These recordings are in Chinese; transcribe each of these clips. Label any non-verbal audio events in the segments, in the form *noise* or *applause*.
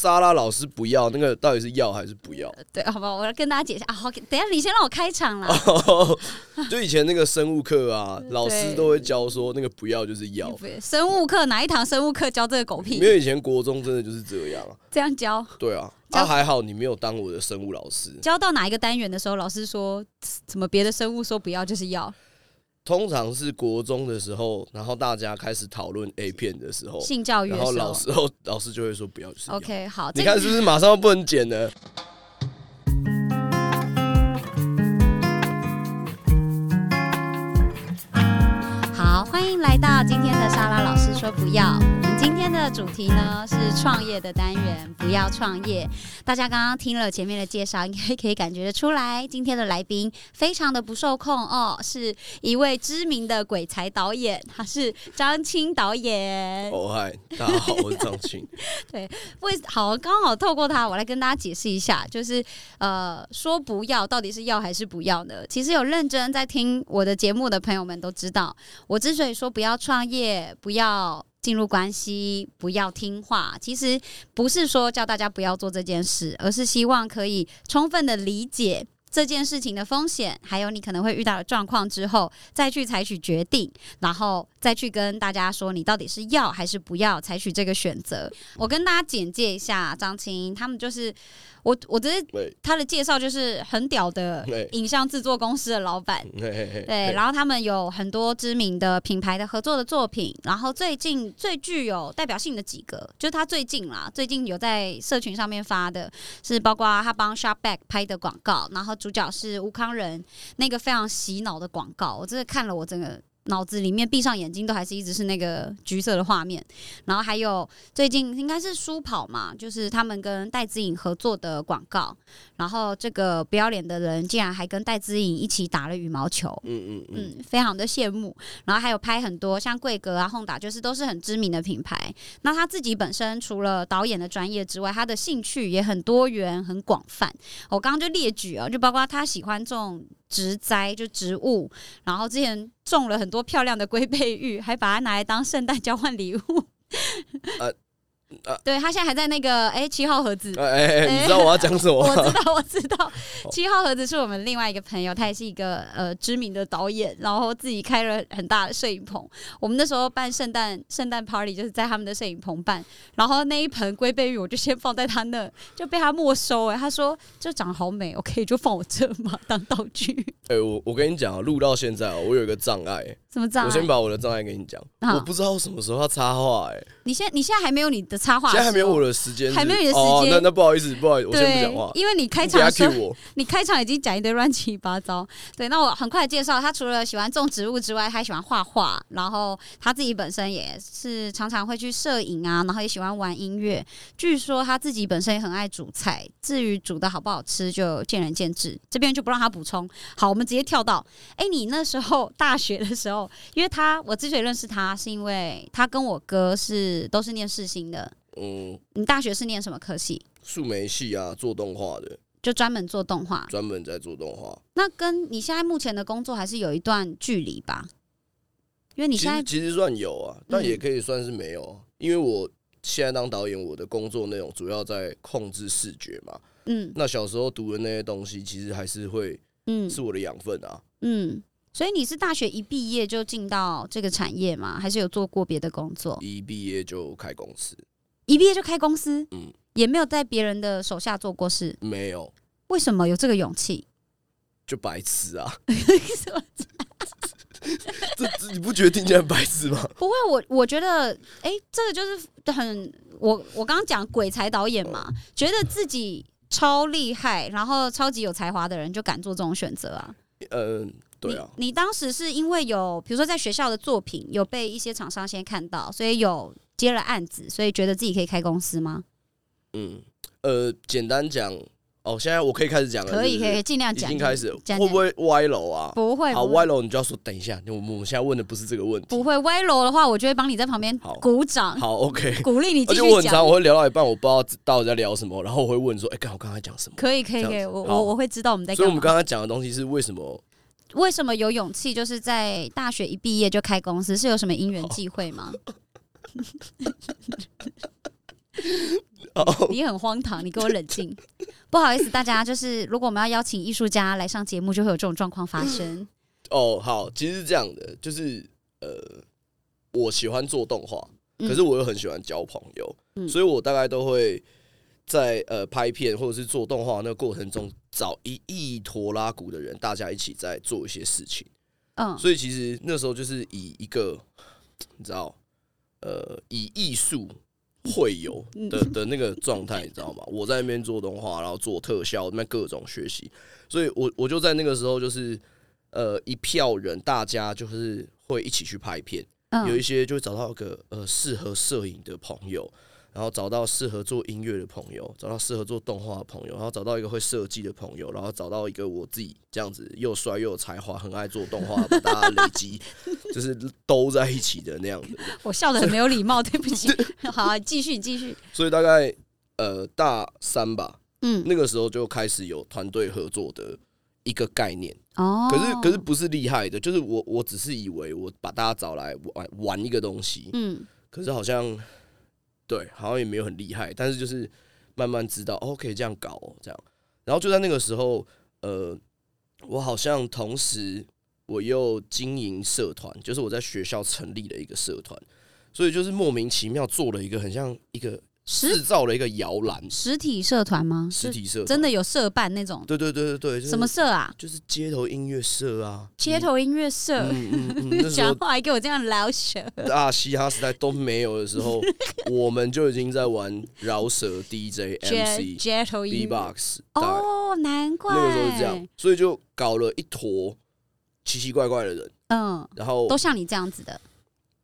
莎拉老师不要那个，到底是要还是不要？对，好吧，我要跟大家解释啊。好，等下你先让我开场啦。*laughs* 就以前那个生物课啊，老师都会教说那个不要就是要。*laughs* 生物课哪一堂生物课教这个狗屁？因为以前国中真的就是这样啊。这样教？对啊。那还好你没有当我的生物老师。教到哪一个单元的时候，老师说怎么别的生物说不要就是要？通常是国中的时候，然后大家开始讨论 A 片的时候，性教育，然后老师后老师就会说不要。OK，好，你看是不是马上不能剪了？好，欢迎来到今天的莎拉老师说不要。今天的主题呢是创业的单元，不要创业。大家刚刚听了前面的介绍，应该可以感觉得出来，今天的来宾非常的不受控哦，是一位知名的鬼才导演，他是张青导演。哦嗨，*laughs* 大家好，我是张青。对，为好刚好透过他，我来跟大家解释一下，就是呃，说不要到底是要还是不要呢？其实有认真在听我的节目的朋友们都知道，我之所以说不要创业，不要。进入关系，不要听话。其实不是说叫大家不要做这件事，而是希望可以充分的理解这件事情的风险，还有你可能会遇到的状况之后，再去采取决定，然后再去跟大家说你到底是要还是不要采取这个选择。我跟大家简介一下张青，他们就是。我我只是他的介绍就是很屌的影像制作公司的老板，对，然后他们有很多知名的品牌的合作的作品，然后最近最具有代表性的几个，就是他最近啦，最近有在社群上面发的，是包括他帮 Sharpback 拍的广告，然后主角是吴康仁那个非常洗脑的广告，我真的看了我整个。脑子里面闭上眼睛都还是一直是那个橘色的画面，然后还有最近应该是书跑嘛，就是他们跟戴资颖合作的广告，然后这个不要脸的人竟然还跟戴资颖一起打了羽毛球，嗯嗯嗯，非常的羡慕。然后还有拍很多像贵格啊、轰打，就是都是很知名的品牌。那他自己本身除了导演的专业之外，他的兴趣也很多元、很广泛。我刚刚就列举啊，就包括他喜欢这种。植栽就植物，然后之前种了很多漂亮的龟背玉，还把它拿来当圣诞交换礼物。*laughs* 对他现在还在那个哎七号盒子，哎哎，*laughs* 你知道我要讲什么？我知道，我知道，七号盒子是我们另外一个朋友，他也是一个呃知名的导演，然后自己开了很大的摄影棚。我们那时候办圣诞圣诞 party 就是在他们的摄影棚办，然后那一盆龟背玉我就先放在他那，就被他没收。哎，他说这长得好美，我可以就放我这嘛？*laughs* 当道具？哎，我我跟你讲啊，录到现在我有一个障碍，什么障碍？我先把我的障碍跟你讲，我不知道什么时候要插话。哎，你现你现在还没有你的。插话，现在还没有我的时间，还没有你的时间。那那不好意思，不好意思，我先不讲话。因为你开场的时候，你开场已经讲一堆乱七八糟。对，那我很快介绍他，除了喜欢种植物之外，他还喜欢画画。然后他自己本身也是常常会去摄影啊，然后也喜欢玩音乐。据说他自己本身也很爱煮菜，至于煮的好不好吃，就见仁见智。这边就不让他补充。好，我们直接跳到，哎，你那时候 *laughs* 大学的时候，因为他我之所以认识他，是因为他跟我哥是都是念世新的。嗯，你大学是念什么科系？数媒系啊，做动画的，就专门做动画，专门在做动画。那跟你现在目前的工作还是有一段距离吧？因为你现在其实算有啊，但也可以算是没有啊。因为我现在当导演，我的工作内容主要在控制视觉嘛。嗯，那小时候读的那些东西，其实还是会，嗯，是我的养分啊。嗯。所以你是大学一毕业就进到这个产业吗？还是有做过别的工作？一毕业就开公司，一毕业就开公司，嗯，也没有在别人的手下做过事，没有。为什么有这个勇气？就白痴啊！*laughs* 这 *laughs* 这你不觉得听起来白痴吗？不会，我我觉得，哎，这个就是很我我刚刚讲鬼才导演嘛，觉得自己超厉害，然后超级有才华的人就敢做这种选择啊？嗯。对啊，你当时是因为有，比如说在学校的作品有被一些厂商先看到，所以有接了案子，所以觉得自己可以开公司吗？嗯，呃，简单讲，哦，现在我可以开始讲了，可以，可以尽量讲，已经开始，会不会歪楼啊？不会，好，歪楼你就要说等一下，我们我们现在问的不是这个问题，不会歪楼的话，我就会帮你在旁边鼓掌，好，OK，鼓励你继续讲。我很常我会聊到一半，我不知道到底在聊什么，然后我会问说，哎，刚我刚才讲什么？可以，可以，可以，我我我会知道我们在，所以我们刚刚讲的东西是为什么？为什么有勇气？就是在大学一毕业就开公司，是有什么因缘际会吗？*laughs* *laughs* 你很荒唐，你给我冷静。*laughs* 不好意思，大家，就是如果我们要邀请艺术家来上节目，就会有这种状况发生。哦，好，其实是这样的，就是呃，我喜欢做动画，可是我又很喜欢交朋友，所以我大概都会在呃拍片或者是做动画那个过程中，找一亿拖拉鼓的人，大家一起在做一些事情。嗯，所以其实那时候就是以一个你知道，呃，以艺术。会友的的那个状态，你知道吗？*laughs* 我在那边做动画，然后做特效，那各种学习，所以我我就在那个时候，就是呃一票人，大家就是会一起去拍片，有一些就会找到一个呃适合摄影的朋友。然后找到适合做音乐的朋友，找到适合做动画的朋友，然后找到一个会设计的朋友，然后找到一个我自己这样子又帅又有才华、很爱做动画，把大家累积，*laughs* 就是都在一起的那样子。我笑的很没有礼貌，对不起。*laughs* 好，继续继续。所以大概呃大三吧，嗯，那个时候就开始有团队合作的一个概念哦。可是可是不是厉害的，就是我我只是以为我把大家找来玩玩一个东西，嗯，可是好像。对，好像也没有很厉害，但是就是慢慢知道哦，可以这样搞哦，这样。然后就在那个时候，呃，我好像同时我又经营社团，就是我在学校成立了一个社团，所以就是莫名其妙做了一个很像一个。制造了一个摇篮，实体社团吗？实体社真的有社办那种？对对对对对，什么社啊？就是街头音乐社啊！街头音乐社，*laughs* 讲话还给我这样饶舌。大嘻哈时代都没有的时候，*laughs* 我们就已经在玩饶舌 DJ MC 街头 B-box。哦，难怪那个时候是这样，所以就搞了一坨奇奇怪怪的人。嗯，然后都像你这样子的。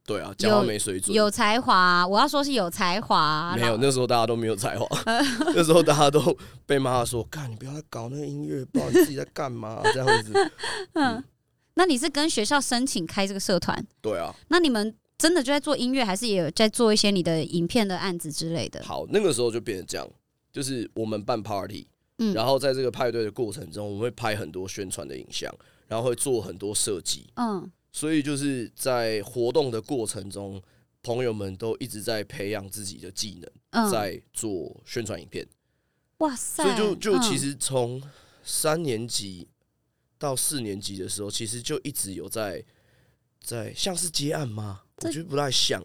对啊，讲话没水准，有才华。我要说是有才华。没有，那时候大家都没有才华。*laughs* 那时候大家都被妈妈说：“干，你不要再搞那个音乐，不知道你自己在干嘛。”这样子。*laughs* 嗯，那你是跟学校申请开这个社团？对啊。那你们真的就在做音乐，还是也有在做一些你的影片的案子之类的？好，那个时候就变成这样，就是我们办 party，嗯，然后在这个派对的过程中，我们会拍很多宣传的影像，然后会做很多设计，嗯。所以就是在活动的过程中，朋友们都一直在培养自己的技能，在做宣传影片。哇塞！所以就就其实从三年级到四年级的时候，其实就一直有在在像是接案吗？我觉得不太像。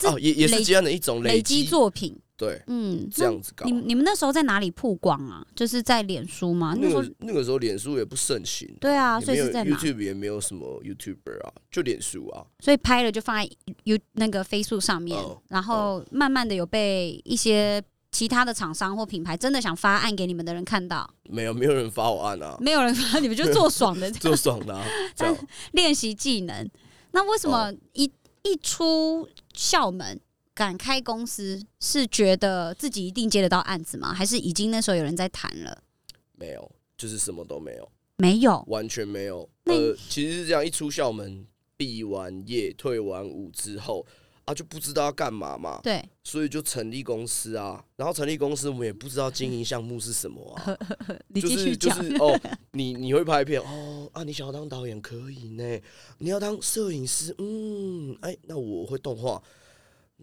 哦，也也是接案的一种累积作品。对，嗯，这样子搞。你你们那时候在哪里曝光啊？就是在脸书吗？那时候那个时候脸书也不盛行。对啊，所以是在 YouTube 也没有什么 YouTuber 啊，就脸书啊。所以拍了就放在 You 那个 Facebook 上面，然后慢慢的有被一些其他的厂商或品牌真的想发案给你们的人看到。没有，没有人发我案啊。没有人发，你们就做爽的，*laughs* 做爽的 *laughs* *laughs* 练习技能。那为什么一一出校门？敢开公司是觉得自己一定接得到案子吗？还是已经那时候有人在谈了？没有，就是什么都没有，没有，完全没有。呃，其实是这样，一出校门，毕完业、退完伍之后啊，就不知道要干嘛嘛。对，所以就成立公司啊。然后成立公司，我们也不知道经营项目是什么啊。*laughs* *laughs* 你继续讲哦。你你会拍片哦啊？你想要当导演可以呢。你要当摄影师，嗯，哎，那我会动画。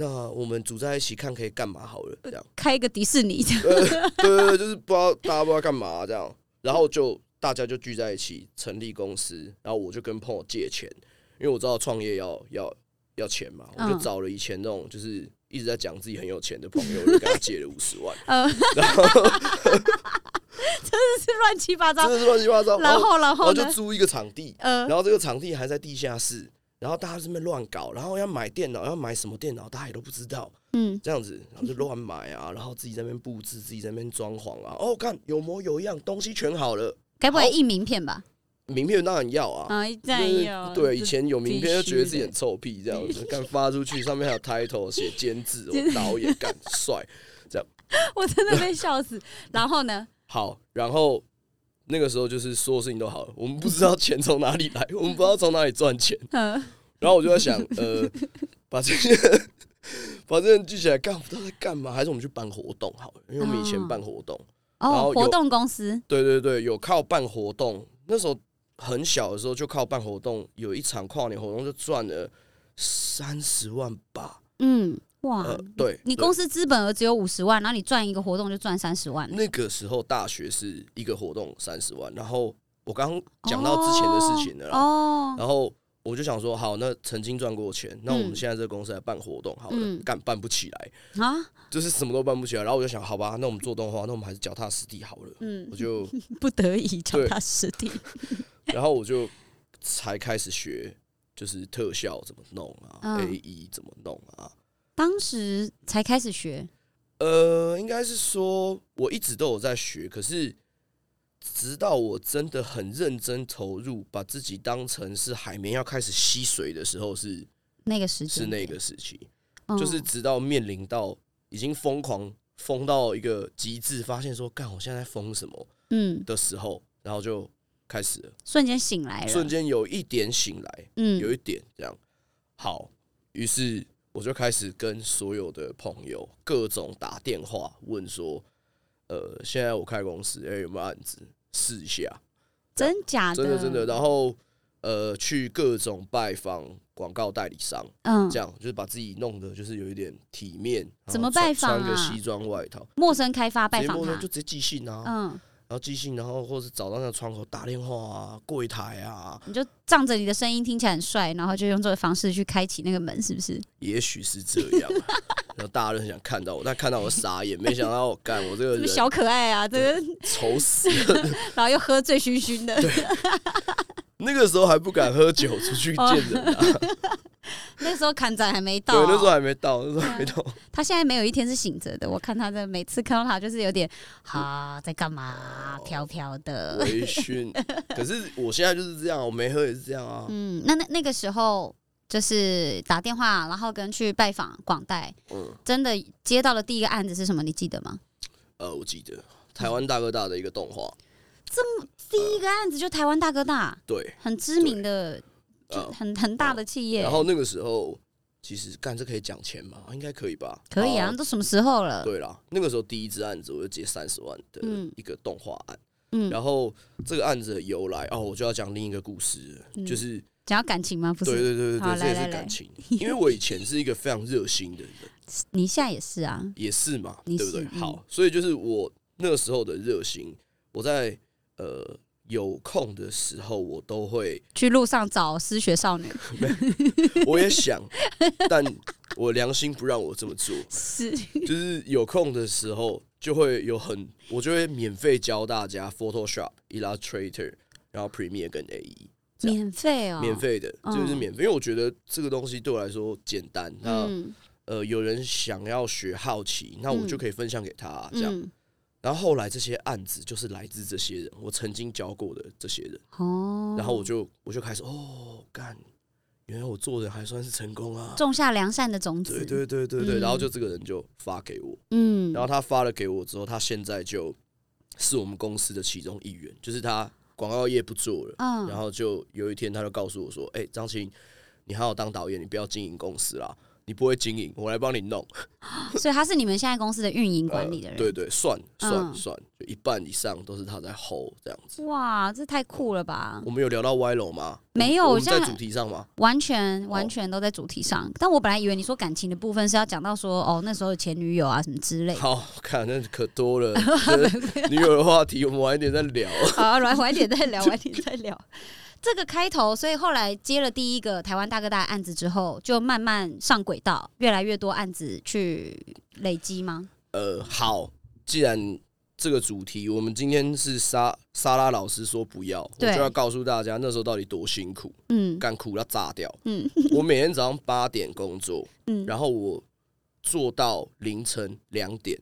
那我们组在一起看可以干嘛好了？这样。开一个迪士尼，对对对，就是不知道大家不知道干嘛这样，然后就大家就聚在一起成立公司，然后我就跟朋友借钱，因为我知道创业要要要钱嘛，我就找了以前那种就是一直在讲自己很有钱的朋友，就跟他借了五十万，*laughs* 然后 *laughs* 真的是乱七八糟，真的是乱七八糟，然后然后就租一个场地，然后这个场地还在地下室。然后大家这边乱搞，然后要买电脑，要买什么电脑，大家也都不知道。嗯，这样子，然后就乱买啊，*laughs* 然后自己在那边布置，自己在那边装潢啊。哦，看有模有样，东西全好了。该不会印名片吧？名片当然要啊。啊，然要。对，以前有名片就觉得自己很臭屁，这样子，*laughs* 敢发出去，上面还有 title 写 *laughs* 监制，导演干帅，这样。我真的被笑死。然后呢？好，然后。那个时候就是所有事情都好了，我们不知道钱从哪里来，*laughs* 我们不知道从哪里赚钱。然后我就在想，呃，把这些把这些聚起来干，不知道在干嘛，还是我们去办活动好了？因为我们以前办活动，然后活动公司，对对对，有靠办活动。那时候很小的时候就靠办活动，有一场跨年活动就赚了三十万吧。嗯，哇，对，你公司资本额只有五十万，然后你赚一个活动就赚三十万。那个时候大学是一个活动三十万，然后我刚刚讲到之前的事情了，哦，然后我就想说，好，那曾经赚过钱，那我们现在这个公司来办活动，好了，干办不起来啊，就是什么都办不起来，然后我就想，好吧，那我们做动画，那我们还是脚踏实地好了，嗯，我就 *laughs* 不得已脚踏实地，*laughs* 然后我就才开始学，就是特效怎么弄啊，A E 怎么弄啊。当时才开始学，呃，应该是说我一直都有在学，可是直到我真的很认真投入，把自己当成是海绵要开始吸水的时候，是那个时期，是那个时期，就是直到面临到已经疯狂疯到一个极致，发现说干我现在疯什么，嗯。的时候，然后就开始了，瞬间醒来了，瞬间有一点醒来，嗯，有一点这样，好，于是。我就开始跟所有的朋友各种打电话问说，呃，现在我开公司，哎，有没有案子试一下？真假的？真的真的。然后呃，去各种拜访广告代理商，嗯，这样就是把自己弄得就是有一点体面。怎么拜访穿个西装外套，陌生开发拜访就直接寄信啊，嗯。然后寄信，然后或是找到那个窗口打电话啊，柜台啊，你就仗着你的声音听起来很帅，然后就用这个方式去开启那个门，是不是？*laughs* 也许是这样，然后大家都很想看到我，但看到我傻眼，没想到我干我这个人小可爱啊，这个丑死了，*laughs* 然后又喝醉醺醺的，*laughs* 那个时候还不敢喝酒出去见人啊。*laughs* 那时候砍仔还没到，对，那时候还没到，那时候还没到。他现在没有一天是醒着的。我看他的每次看到他，就是有点啊，在干嘛？飘飘的微醺。可是我现在就是这样，我没喝也是这样啊。*laughs* 嗯，那那那个时候就是打电话，然后跟去拜访广代。嗯，真的接到的第一个案子是什么？你记得吗？呃，我记得台湾大哥大的一个动画。这么第一个案子就台湾大哥大，对，很知名的。就很很大的企业，然后那个时候其实干这可以讲钱吗？应该可以吧？可以啊，都什么时候了？对啦，那个时候第一支案子我就接三十万的一个动画案，嗯，然后这个案子的由来哦，我就要讲另一个故事，就是讲感情吗？不是，对对对对对，这也是感情，因为我以前是一个非常热心的人，*laughs* 你现在也是啊，也是嘛，对不对？好，所以就是我那个时候的热心，我在呃。有空的时候，我都会去路上找失学少女。*laughs* 我也想，*laughs* 但我良心不让我这么做。是，就是有空的时候，就会有很，我就会免费教大家 Photoshop、Illustrator，然后 Premiere 跟 AE。免费哦，免费的，就是免费，因为我觉得这个东西对我来说简单。那呃，有人想要学好奇，那我就可以分享给他，这样。然后后来这些案子就是来自这些人，我曾经教过的这些人。哦。然后我就我就开始哦干，原来我做的还算是成功啊，种下良善的种子。对对对对对。然后就这个人就发给我，嗯。然后他发了给我之后，他现在就是我们公司的其中一员，就是他广告业不做了，嗯。然后就有一天他就告诉我说：“哎，张琴，你好好当导演，你不要经营公司啦。”你不会经营，我来帮你弄。*laughs* 所以他是你们现在公司的运营管理的人。对对，算算算，就一半以上都是他在 hold 这样子。哇，这太酷了吧！我们有聊到歪楼吗？没有，在主题上吗？完全完全都在主题上。但我本来以为你说感情的部分是要讲到说哦，那时候前女友啊什么之类。好看，那可多了。*laughs* 女友的话题，我们晚一点再聊。好，晚晚一点再聊，晚一点再聊。这个开头，所以后来接了第一个台湾大哥大案子之后，就慢慢上轨道，越来越多案子去累积吗？呃，好，既然这个主题，我们今天是沙沙拉老师说不要，我就要告诉大家那时候到底多辛苦，嗯，干苦要炸掉，嗯，我每天早上八点工作，嗯，然后我做到凌晨两点，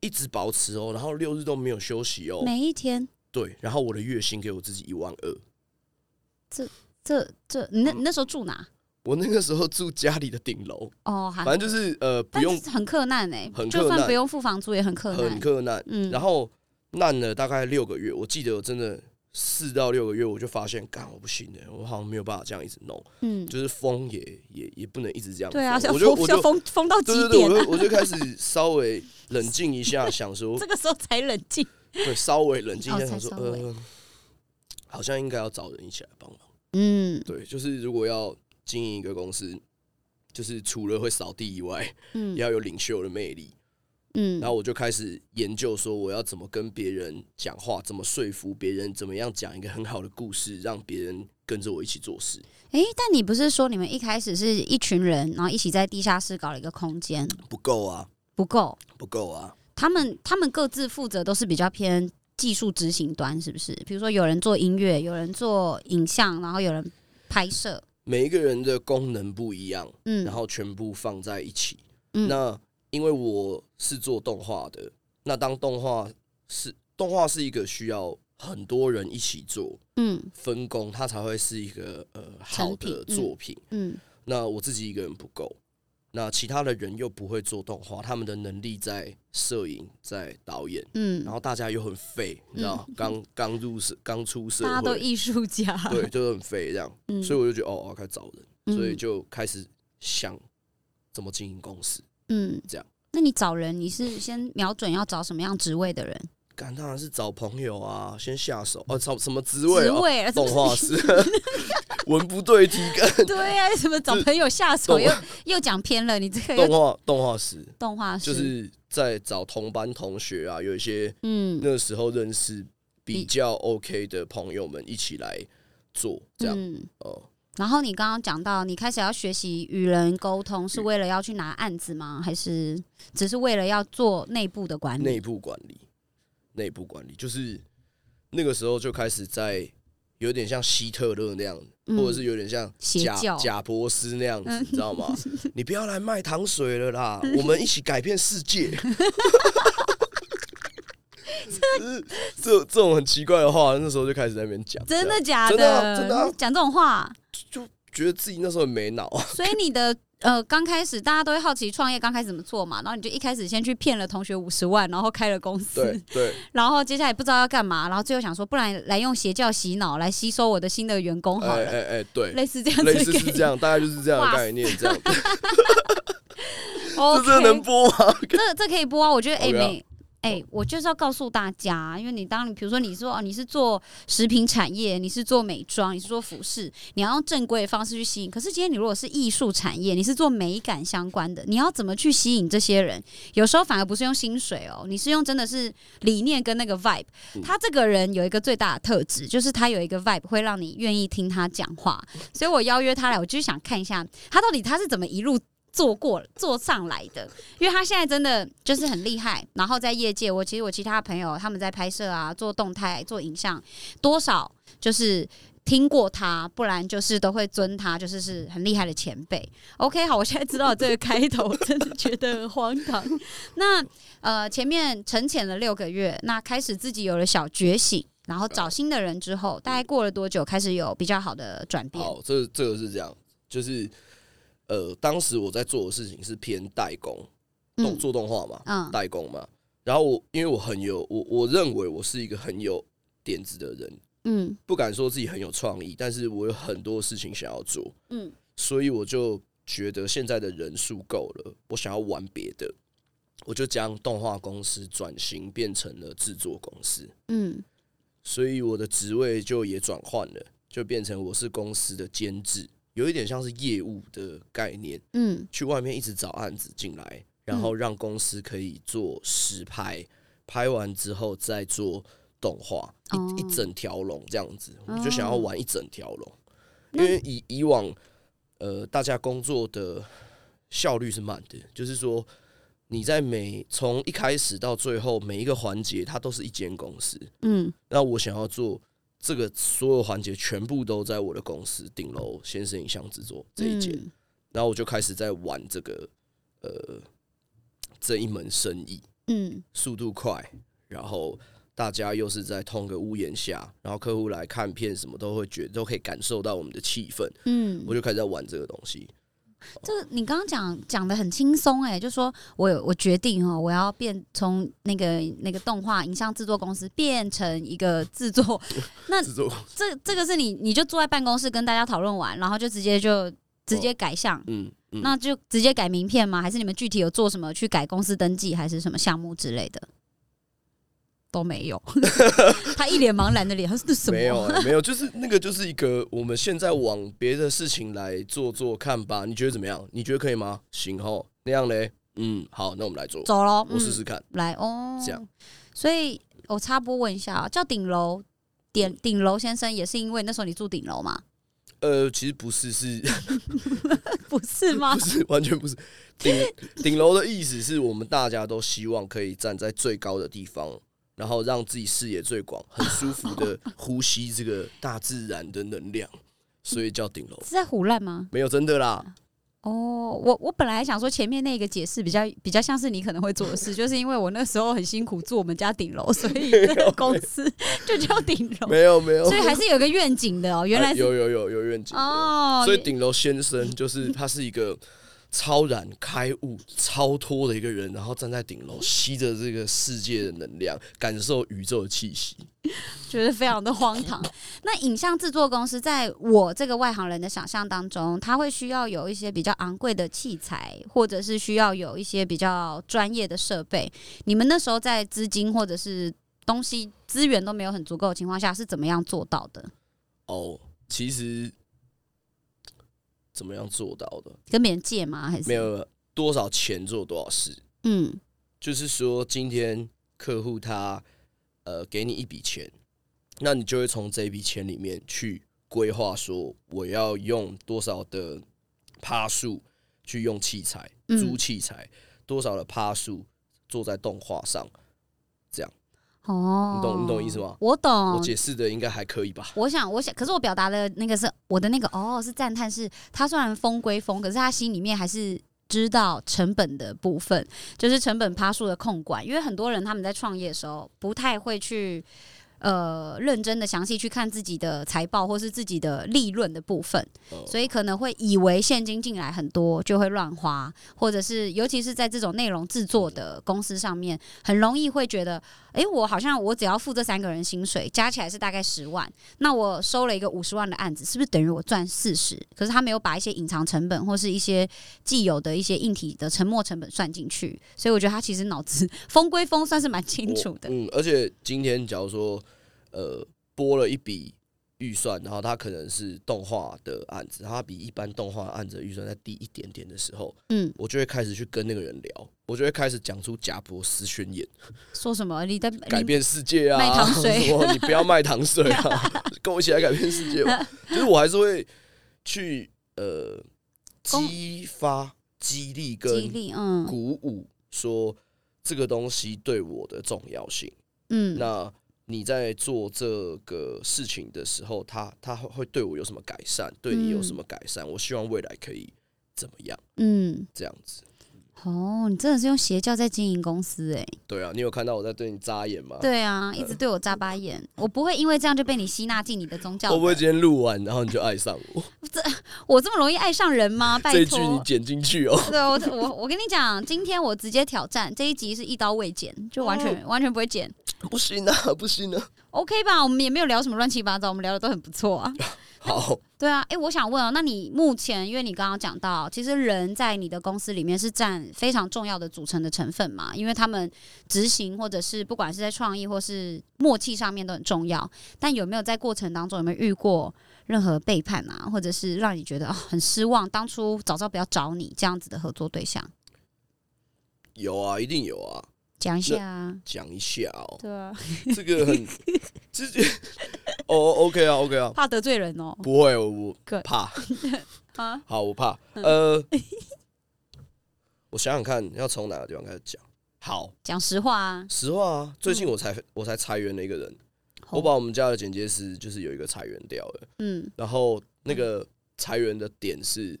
一直保持哦，然后六日都没有休息哦，每一天，对，然后我的月薪给我自己一万二。这这这，你那你那时候住哪？我那个时候住家里的顶楼哦，反正就是呃，不用很克难哎，很就算不用付房租也很克难，很克难。嗯，然后难了大概六个月，我记得我真的四到六个月，我就发现，干我不行的，我好像没有办法这样一直弄。嗯，就是疯也也也不能一直这样。对啊，我就我就疯疯到极点，我就 *laughs* 我就开始稍微冷静一下，想说 *laughs* 这个时候才冷静，对，稍微冷静一下，想说呃。好像应该要找人一起来帮忙。嗯，对，就是如果要经营一个公司，就是除了会扫地以外，嗯，要有领袖的魅力。嗯，然后我就开始研究说，我要怎么跟别人讲话，怎么说服别人，怎么样讲一个很好的故事，让别人跟着我一起做事。哎，但你不是说你们一开始是一群人，然后一起在地下室搞了一个空间？不够啊，不够，不够啊。他们他们各自负责都是比较偏技术执行端，是不是？比如说有人做音乐，有人做影像，然后有人拍摄。每一个人的功能不一样，嗯，然后全部放在一起，嗯，那。因为我是做动画的，那当动画是动画是一个需要很多人一起做，嗯，分工，它才会是一个呃好的作品，嗯，那我自己一个人不够，那其他的人又不会做动画，他们的能力在摄影，在导演，嗯，然后大家又很废，你知道，刚刚入社，刚出社，大家都艺术家，对，就很废这样，所以我就觉得哦，我要开始找人，所以就开始想怎么经营公司。嗯，这样。那你找人，你是先瞄准要找什么样职位的人？当然是找朋友啊，先下手。哦，找什么职位？职位动画师，*laughs* *laughs* 文不对题干。对啊，什么找朋友下手？又又讲偏了。你这个动画动画师，动画师就是在找同班同学啊，有一些嗯，那时候认识比较 OK 的朋友们一起来做这样哦。然后你刚刚讲到，你开始要学习与人沟通，是为了要去拿案子吗？还是只是为了要做内部的管理？内部管理，内部管理，就是那个时候就开始在有点像希特勒那样，或者是有点像贾贾博斯那样子，你知道吗？*laughs* 你不要来卖糖水了啦，我们一起改变世界。*laughs* 这这种很奇怪的话，那时候就开始在那边讲，真的假的？真的讲这种话，就觉得自己那时候没脑啊。所以你的呃，刚开始大家都会好奇创业刚开始怎么做嘛，然后你就一开始先去骗了同学五十万，然后开了公司，对 *laughs* 对。然后接下来不知道要干嘛，然后最后想说，不然来用邪教洗脑来吸收我的新的员工好了。哎哎，对，*laughs* 类似这样，类似是这样，大概就是这样的概念，这样。*laughs* 这这能播吗？这这可以播啊，我觉得哎美。哎，我就是要告诉大家，因为你当你比如说你说哦，你是做食品产业，你是做美妆，你是做服饰，你要用正规的方式去吸引。可是今天你如果是艺术产业，你是做美感相关的，你要怎么去吸引这些人？有时候反而不是用薪水哦，你是用真的是理念跟那个 vibe。他这个人有一个最大的特质，就是他有一个 vibe 会让你愿意听他讲话。所以我邀约他来，我就是想看一下他到底他是怎么一路。做过做上来的，因为他现在真的就是很厉害。然后在业界，我其实我其他朋友他们在拍摄啊，做动态、做影像，多少就是听过他，不然就是都会尊他，就是是很厉害的前辈。OK，好，我现在知道这个开头，真的觉得很荒唐。那呃，前面沉潜了六个月，那开始自己有了小觉醒，然后找新的人之后，大概过了多久开始有比较好的转变？好，这这个是这样，就是。呃，当时我在做的事情是偏代工，动做动画嘛，代工嘛。然后我因为我很有我我认为我是一个很有点子的人，嗯，不敢说自己很有创意，但是我有很多事情想要做，嗯，所以我就觉得现在的人数够了，我想要玩别的，我就将动画公司转型变成了制作公司，嗯，所以我的职位就也转换了，就变成我是公司的监制。有一点像是业务的概念，嗯，去外面一直找案子进来，然后让公司可以做实拍，拍完之后再做动画，一一整条龙这样子，我就想要玩一整条龙，因为以以往，呃，大家工作的效率是慢的，就是说你在每从一开始到最后每一个环节，它都是一间公司，嗯，那我想要做。这个所有环节全部都在我的公司顶楼先生影像制作这一间，然后我就开始在玩这个呃这一门生意，嗯，速度快，然后大家又是在同个屋檐下，然后客户来看片什么都会觉都可以感受到我们的气氛，嗯，我就开始在玩这个东西。这个你刚刚讲讲的很轻松哎，就说我我决定哦，我要变从那个那个动画影像制作公司变成一个制作，*laughs* 那这这个是你你就坐在办公室跟大家讨论完，然后就直接就直接改项，嗯，那就直接改名片吗？还是你们具体有做什么去改公司登记，还是什么项目之类的？都没有，*laughs* 他一脸茫然的脸，他是什么？没有，没有，就是那个，就是一个我们现在往别的事情来做做看吧。你觉得怎么样？你觉得可以吗？行吼，那样嘞，嗯，好，那我们来做，走喽，我试试看，来哦，这样。所以我插播问一下，叫顶楼点顶楼先生，也是因为那时候你住顶楼吗？呃，其实不是，是 *laughs* 不是吗？不是，完全不是。顶顶楼的意思是我们大家都希望可以站在最高的地方。然后让自己视野最广，很舒服的呼吸这个大自然的能量，所以叫顶楼。是在胡乱吗？没有，真的啦。哦，我我本来想说前面那个解释比较比较像是你可能会做的事，*laughs* 就是因为我那时候很辛苦住我们家顶楼，所以这 *laughs* 个公司就叫顶楼。没有没有，所以还是有个愿景的哦。原来有有有有愿景哦。所以顶楼先生就是他是一个。超然开悟、超脱的一个人，然后站在顶楼，吸着这个世界的能量，感受宇宙的气息，觉得非常的荒唐。*laughs* 那影像制作公司在我这个外行人的想象当中，他会需要有一些比较昂贵的器材，或者是需要有一些比较专业的设备。你们那时候在资金或者是东西资源都没有很足够的情况下，是怎么样做到的？哦，其实。怎么样做到的？跟别人借吗？还是没有多少钱做多少事？嗯，就是说今天客户他呃给你一笔钱，那你就会从这笔钱里面去规划说我要用多少的趴数去用器材租器材，多少的趴数做在动画上，这样。哦，你懂你懂意思吗？我懂，我解释的应该还可以吧？我想，我想，可是我表达的那个是我的那个哦，是赞叹，是他虽然疯归疯，可是他心里面还是知道成本的部分，就是成本趴数的控管。因为很多人他们在创业的时候不太会去。呃，认真的详细去看自己的财报或是自己的利润的部分，所以可能会以为现金进来很多就会乱花，或者是尤其是在这种内容制作的公司上面，很容易会觉得，哎，我好像我只要付这三个人薪水，加起来是大概十万，那我收了一个五十万的案子，是不是等于我赚四十？可是他没有把一些隐藏成本或是一些既有的一些硬体的沉没成本算进去，所以我觉得他其实脑子 *laughs* 风归风，算是蛮清楚的。嗯，而且今天假如说。呃，拨了一笔预算，然后他可能是动画的案子，他比一般动画案子预算再低一点点的时候，嗯，我就会开始去跟那个人聊，我就会开始讲出贾伯斯宣言，说什么？你在改变世界啊，卖糖水，你不要卖糖水啊，*laughs* 跟我一起来改变世界，就是我还是会去呃激发、激励跟鼓舞，说这个东西对我的重要性，嗯，那。你在做这个事情的时候，他他会对我有什么改善？对你有什么改善？我希望未来可以怎么样？嗯，这样子。哦，你真的是用邪教在经营公司哎？对啊，你有看到我在对你眨眼吗？对啊，一直对我眨巴眼。我不会因为这样就被你吸纳进你的宗教。会不会今天录完，然后你就爱上我？*laughs* 这我这么容易爱上人吗？*laughs* 拜托，这句你剪进去哦。对，我我我跟你讲，今天我直接挑战这一集是一刀未剪，就完全完全不会剪。不行啊，不行啊。OK 吧，我们也没有聊什么乱七八糟，我们聊的都很不错啊。*laughs* 好，对啊，哎，我想问啊，那你目前，因为你刚刚讲到，其实人在你的公司里面是占非常重要的组成的成分嘛，因为他们执行或者是不管是在创意或是默契上面都很重要。但有没有在过程当中有没有遇过任何背叛啊，或者是让你觉得很失望，当初早知道不要找你这样子的合作对象？有啊，一定有啊。讲一下啊，讲一下哦。对啊，这个很直接哦。OK 啊，OK 啊。怕得罪人哦？不会，我怕。*laughs* 啊，好，我怕。呃，我想想看，要从哪个地方开始讲？好，讲实话啊。实话啊。最近我才我才裁员了一个人，我把我们家的剪接师就是有一个裁员掉了。嗯。然后那个裁员的点是。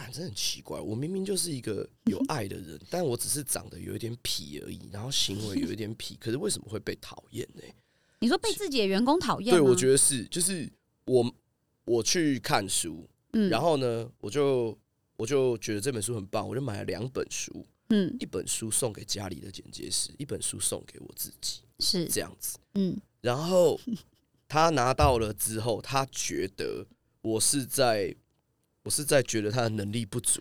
感真很奇怪，我明明就是一个有 *laughs* 爱的人，但我只是长得有一点痞而已，然后行为有一点痞，可是为什么会被讨厌呢？你说被自己的员工讨厌？对，我觉得是，就是我我去看书，嗯，然后呢，我就我就觉得这本书很棒，我就买了两本书，嗯，一本书送给家里的剪接师，一本书送给我自己，是这样子，嗯，然后他拿到了之后，他觉得我是在。我是在觉得他的能力不足。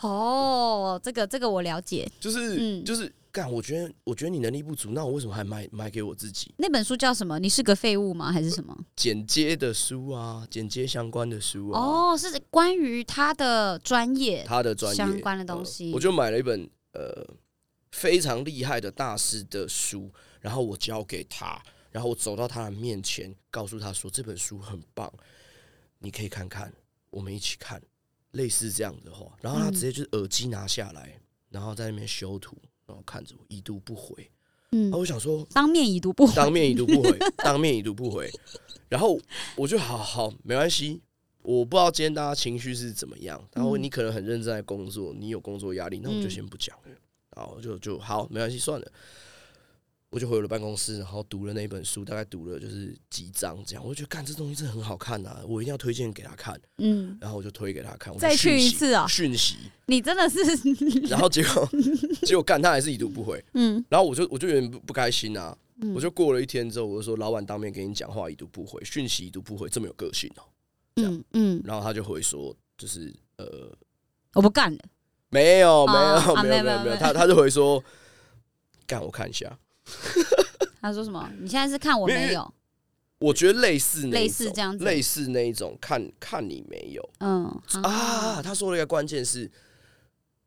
哦，这个这个我了解，就是就是干，我觉得我觉得你能力不足，那我为什么还买买给我自己？那本书叫什么？你是个废物吗？还是什么？剪接的书啊，剪接相关的书啊。哦，是关于他的专业，他的专业相关的东西。我就买了一本呃非常厉害的大师的书，然后我交给他，然后我走到他的面前，告诉他说这本书很棒，你可以看看，我们一起看，类似这样的话。然后他直接就是耳机拿下来，然后在那边修图。然后看着我，已读不回。嗯，我想说，当面已读不回，当面已读不回，*laughs* 当面已读不回。然后我就好好没关系，我不知道今天大家情绪是怎么样。然后你可能很认真在工作，你有工作压力，那我就先不讲了。然后就就好，没关系，算了。我就回了办公室，然后读了那本书，大概读了就是几章这样。我就觉得，干这东西真的很好看呐，我一定要推荐给他看。嗯，然后我就推给他看。我再去一次啊！讯息，你真的是。然后结果，*laughs* 结果干他还是已读不回。嗯，然后我就我就有点不不开心啊。我就过了一天之后，我就说老板当面给你讲话已读不回，讯息已读不回，这么有个性哦。嗯嗯。然后他就回说，就是呃，我不干了。没有没有没有没有没有，他他就回说，干我看一下。*laughs* 他说什么？你现在是看我没有？我觉得类似类似这样子，类似那一种看看你没有。嗯啊，他说了一个关键是，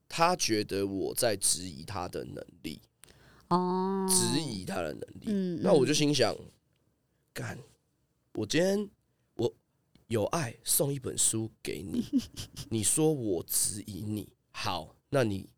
他觉得我在质疑他的能力。哦，质疑他的能力。嗯，那我就心想，干，我今天我有爱送一本书给你，你说我质疑你，好，那你。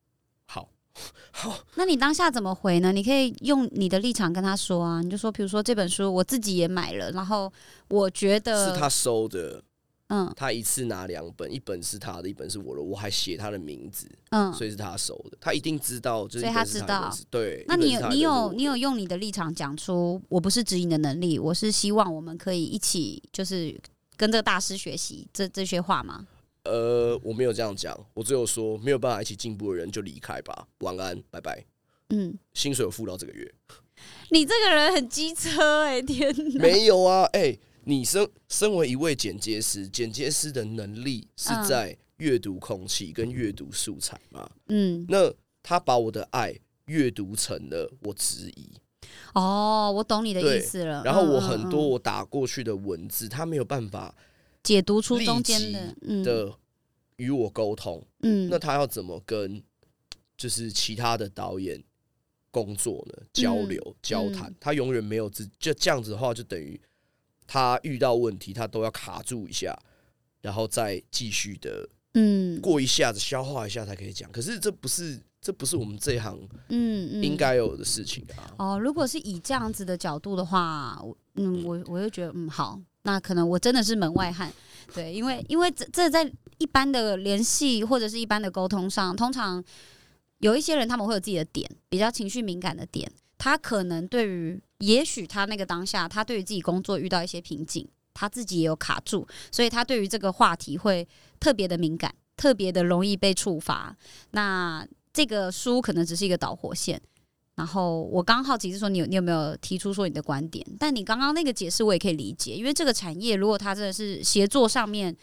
好，那你当下怎么回呢？你可以用你的立场跟他说啊，你就说，比如说这本书我自己也买了，然后我觉得是他收的，嗯，他一次拿两本，一本是他的，一本是我的，我还写他的名字，嗯，所以是他收的，他一定知道，所以他知道，对。那你你有你有用你的立场讲出，我不是指引的能力，我是希望我们可以一起就是跟这个大师学习这这些话吗？呃，我没有这样讲，我只有说没有办法一起进步的人就离开吧，晚安，拜拜。嗯，薪水有付到这个月。你这个人很机车哎，天哪！没有啊，哎，你身身为一位剪接师，剪接师的能力是在阅读空气跟阅读素材嘛？嗯，那他把我的爱阅读成了我质疑。哦，我懂你的意思了。然后我很多我打过去的文字，他没有办法。解读出中间的的与我沟通，嗯，那他要怎么跟就是其他的导演工作呢？交流交谈，他永远没有自就这样子的话，就等于他遇到问题，他都要卡住一下，然后再继续的，嗯，过一下子消化一下才可以讲。可是这不是这不是我们这一行嗯应该有的事情啊。哦，如果是以这样子的角度的话，我嗯我我就觉得嗯好。那可能我真的是门外汉，对，因为因为这这在一般的联系或者是一般的沟通上，通常有一些人他们会有自己的点，比较情绪敏感的点，他可能对于也许他那个当下，他对于自己工作遇到一些瓶颈，他自己也有卡住，所以他对于这个话题会特别的敏感，特别的容易被触发。那这个书可能只是一个导火线。然后我刚好奇是说，你有你有没有提出说你的观点？但你刚刚那个解释我也可以理解，因为这个产业如果它真的是协作上面，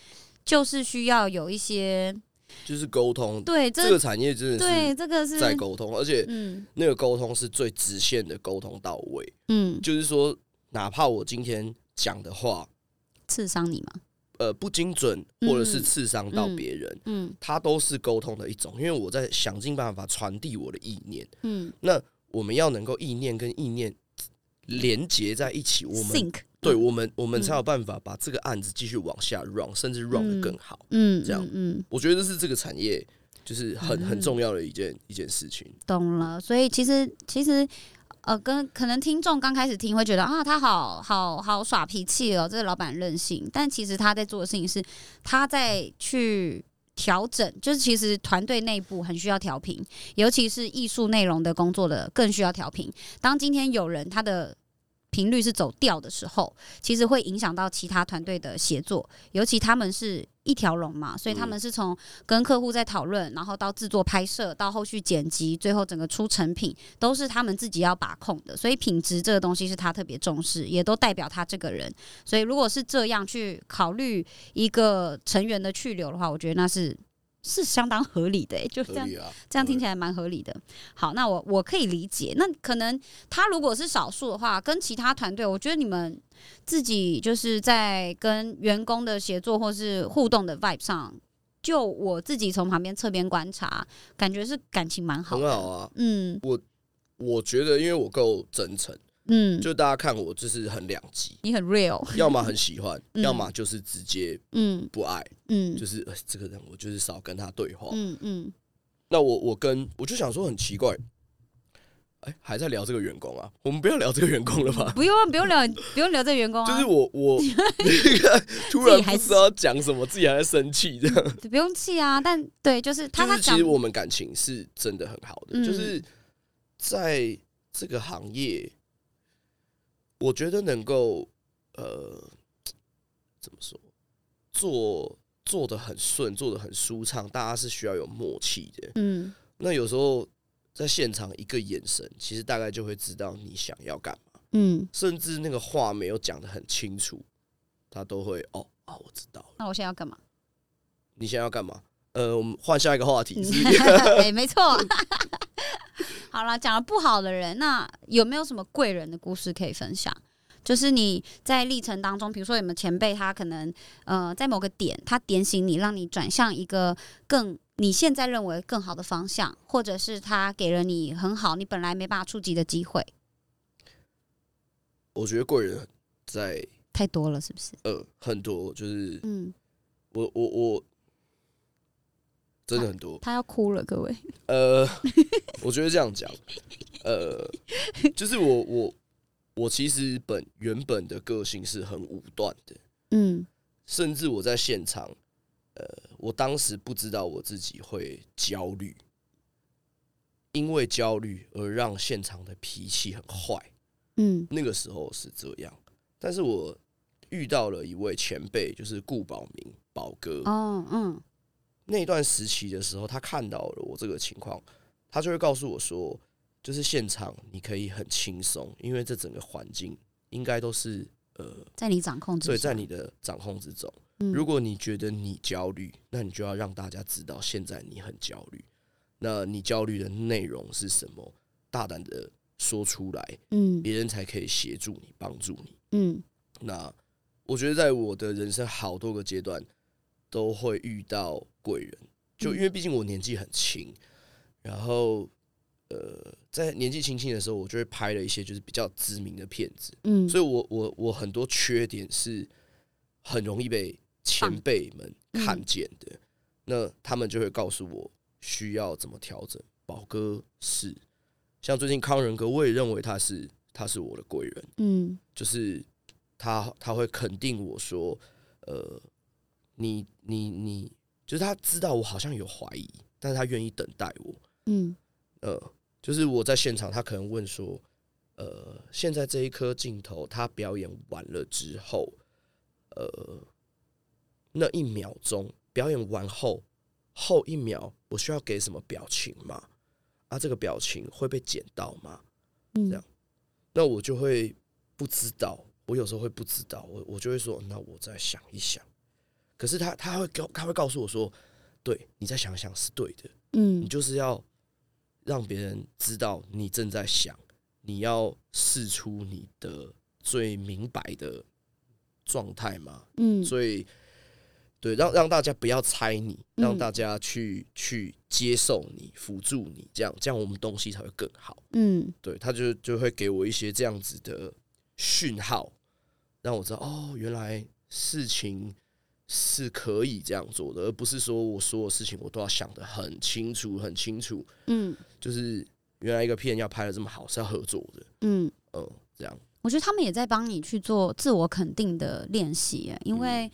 就是需要有一些，就是沟通。对，这个产业真的是对这个是在沟通，而且那个沟通是最直线的沟通到位。嗯，就是说，哪怕我今天讲的话刺伤你吗？呃，不精准或者是刺伤到别人，嗯，它都是沟通的一种，因为我在想尽办法传递我的意念。嗯，那。我们要能够意念跟意念连接在一起，我们对我们我们才有办法把这个案子继续往下 run，甚至 run 的更好。嗯，这样，嗯，我觉得这是这个产业就是很很重要的一件一件事情。懂了，所以其实其实呃，跟可能听众刚开始听会觉得啊，他好好好耍脾气哦，这个老板任性，但其实他在做的事情是他在去。调整就是其实团队内部很需要调频，尤其是艺术内容的工作的更需要调频。当今天有人他的频率是走调的时候，其实会影响到其他团队的协作，尤其他们是。一条龙嘛，所以他们是从跟客户在讨论，然后到制作拍摄，到后续剪辑，最后整个出成品都是他们自己要把控的。所以品质这个东西是他特别重视，也都代表他这个人。所以如果是这样去考虑一个成员的去留的话，我觉得那是是相当合理的，就这样，这样听起来蛮合理的。好，那我我可以理解。那可能他如果是少数的话，跟其他团队，我觉得你们自己就是在跟员工的协作或是互动的 vibe 上，就我自己从旁边侧边观察，感觉是感情蛮好，很好啊。嗯，我我觉得，因为我够真诚。嗯，就大家看我就是很两极，你很 real，*laughs* 要么很喜欢，要么就是直接嗯不爱，嗯，就是这个人我就是少跟他对话，嗯嗯。那我我跟我就想说很奇怪，哎，还在聊这个员工啊？我们不要聊这个员工了吧？*laughs* 不用不用聊不用聊这个员工啊。就是我我那 *laughs* 个突然不知道讲什么，自己还在生气这样。不用气啊，但对，就是他他其实我们感情是真的很好的，就是在这个行业。我觉得能够，呃，*tsk* 怎么说，做做的很顺，做的很舒畅，大家是需要有默契的。嗯，那有时候在现场一个眼神，其实大概就会知道你想要干嘛。嗯，甚至那个话没有讲的很清楚，他都会哦哦，我知道了。那我现在要干嘛？你现在要干嘛？呃，我们换下一个话题。*laughs* 哎，没错。好了，讲了不好的人，那有没有什么贵人的故事可以分享？就是你在历程当中，比如说有没有前辈，他可能呃在某个点，他点醒你，让你转向一个更你现在认为更好的方向，或者是他给了你很好你本来没办法触及的机会。我觉得贵人在太多了，是不是？呃，很多，就是嗯，我我我。真的很多，他要哭了，各位。呃，*laughs* 我觉得这样讲，呃，就是我我我其实本原本的个性是很武断的，嗯，甚至我在现场，呃，我当时不知道我自己会焦虑，因为焦虑而让现场的脾气很坏，嗯，那个时候是这样，但是我遇到了一位前辈，就是顾宝明宝哥，哦，嗯。那段时期的时候，他看到了我这个情况，他就会告诉我说：“就是现场你可以很轻松，因为这整个环境应该都是呃在你掌控之对，在你的掌控之中。如果你觉得你焦虑，那你就要让大家知道现在你很焦虑。那你焦虑的内容是什么？大胆的说出来，嗯，别人才可以协助你，帮助你。嗯，那我觉得在我的人生好多个阶段。”都会遇到贵人，就因为毕竟我年纪很轻，然后呃，在年纪轻轻的时候，我就会拍了一些就是比较知名的片子，嗯，所以我我我很多缺点是很容易被前辈们看见的，那他们就会告诉我需要怎么调整。宝哥是像最近康仁哥，我也认为他是他是我的贵人，嗯，就是他他会肯定我说，呃。你你你，就是他知道我好像有怀疑，但是他愿意等待我。嗯，呃，就是我在现场，他可能问说，呃，现在这一颗镜头他表演完了之后，呃，那一秒钟表演完后后一秒，我需要给什么表情吗？啊，这个表情会被剪到吗？嗯这样，那我就会不知道，我有时候会不知道，我我就会说，那我再想一想。可是他他会告他会告诉我说，对你再想想是对的，嗯，你就是要让别人知道你正在想，你要试出你的最明白的状态嘛，嗯，所以对让让大家不要猜你，让大家去去接受你，辅助你，这样这样我们东西才会更好，嗯，对，他就就会给我一些这样子的讯号，让我知道哦，原来事情。是可以这样做的，而不是说我所有事情我都要想得很清楚、很清楚。嗯，就是原来一个片要拍的这么好是要合作的。嗯嗯，这样。我觉得他们也在帮你去做自我肯定的练习，因为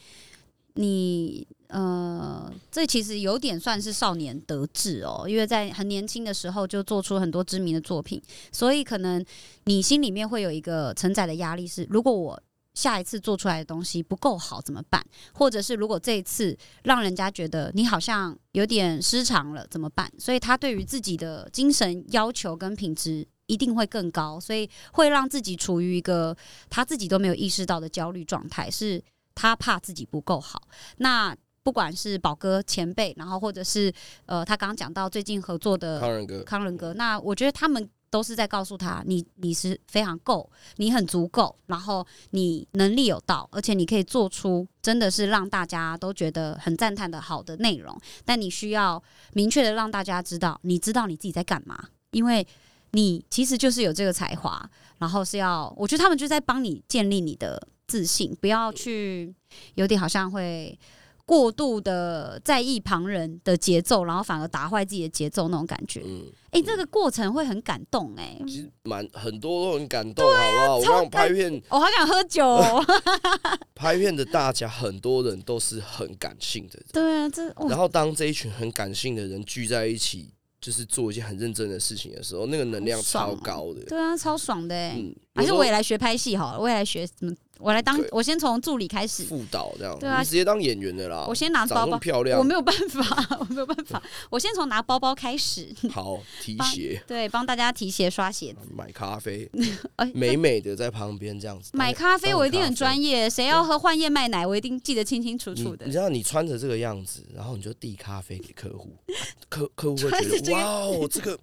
你呃，这其实有点算是少年得志哦，因为在很年轻的时候就做出很多知名的作品，所以可能你心里面会有一个承载的压力是，如果我。下一次做出来的东西不够好怎么办？或者是如果这一次让人家觉得你好像有点失常了怎么办？所以他对于自己的精神要求跟品质一定会更高，所以会让自己处于一个他自己都没有意识到的焦虑状态，是他怕自己不够好。那不管是宝哥前辈，然后或者是呃，他刚刚讲到最近合作的康仁哥，康仁哥，那我觉得他们都是在告诉他，你你是非常够，你很足够，然后你能力有到，而且你可以做出真的是让大家都觉得很赞叹的好的内容，但你需要明确的让大家知道，你知道你自己在干嘛，因为你其实就是有这个才华，然后是要，我觉得他们就在帮你建立你的自信，不要去有点好像会。过度的在意旁人的节奏，然后反而打坏自己的节奏那种感觉。嗯，哎，这个过程会很感动哎。其实蛮很多都很感动，好不好？我刚拍片，我好想喝酒。*laughs* *laughs* 拍片的大家很多人都是很感性的人。对啊，这然后当这一群很感性的人聚在一起，就是做一件很认真的事情的时候，那个能量超高的。对啊，超爽的哎。嗯，还是我也来学拍戏好了，我也来学怎么。我来当，我先从助理开始辅导这样，对啊，直接当演员的啦。我先拿包包，漂亮，我没有办法，*laughs* 我没有办法。我先从拿包包开始。好，提鞋，对，帮大家提鞋、刷鞋子、买咖啡，*laughs* 美美的在旁边这样子。买咖啡我一定很专业，谁要喝换燕麦奶，我一定记得清清楚楚的。你知道你穿着这个样子，然后你就递咖啡给客户，*laughs* 客客户会觉得哇哦，这个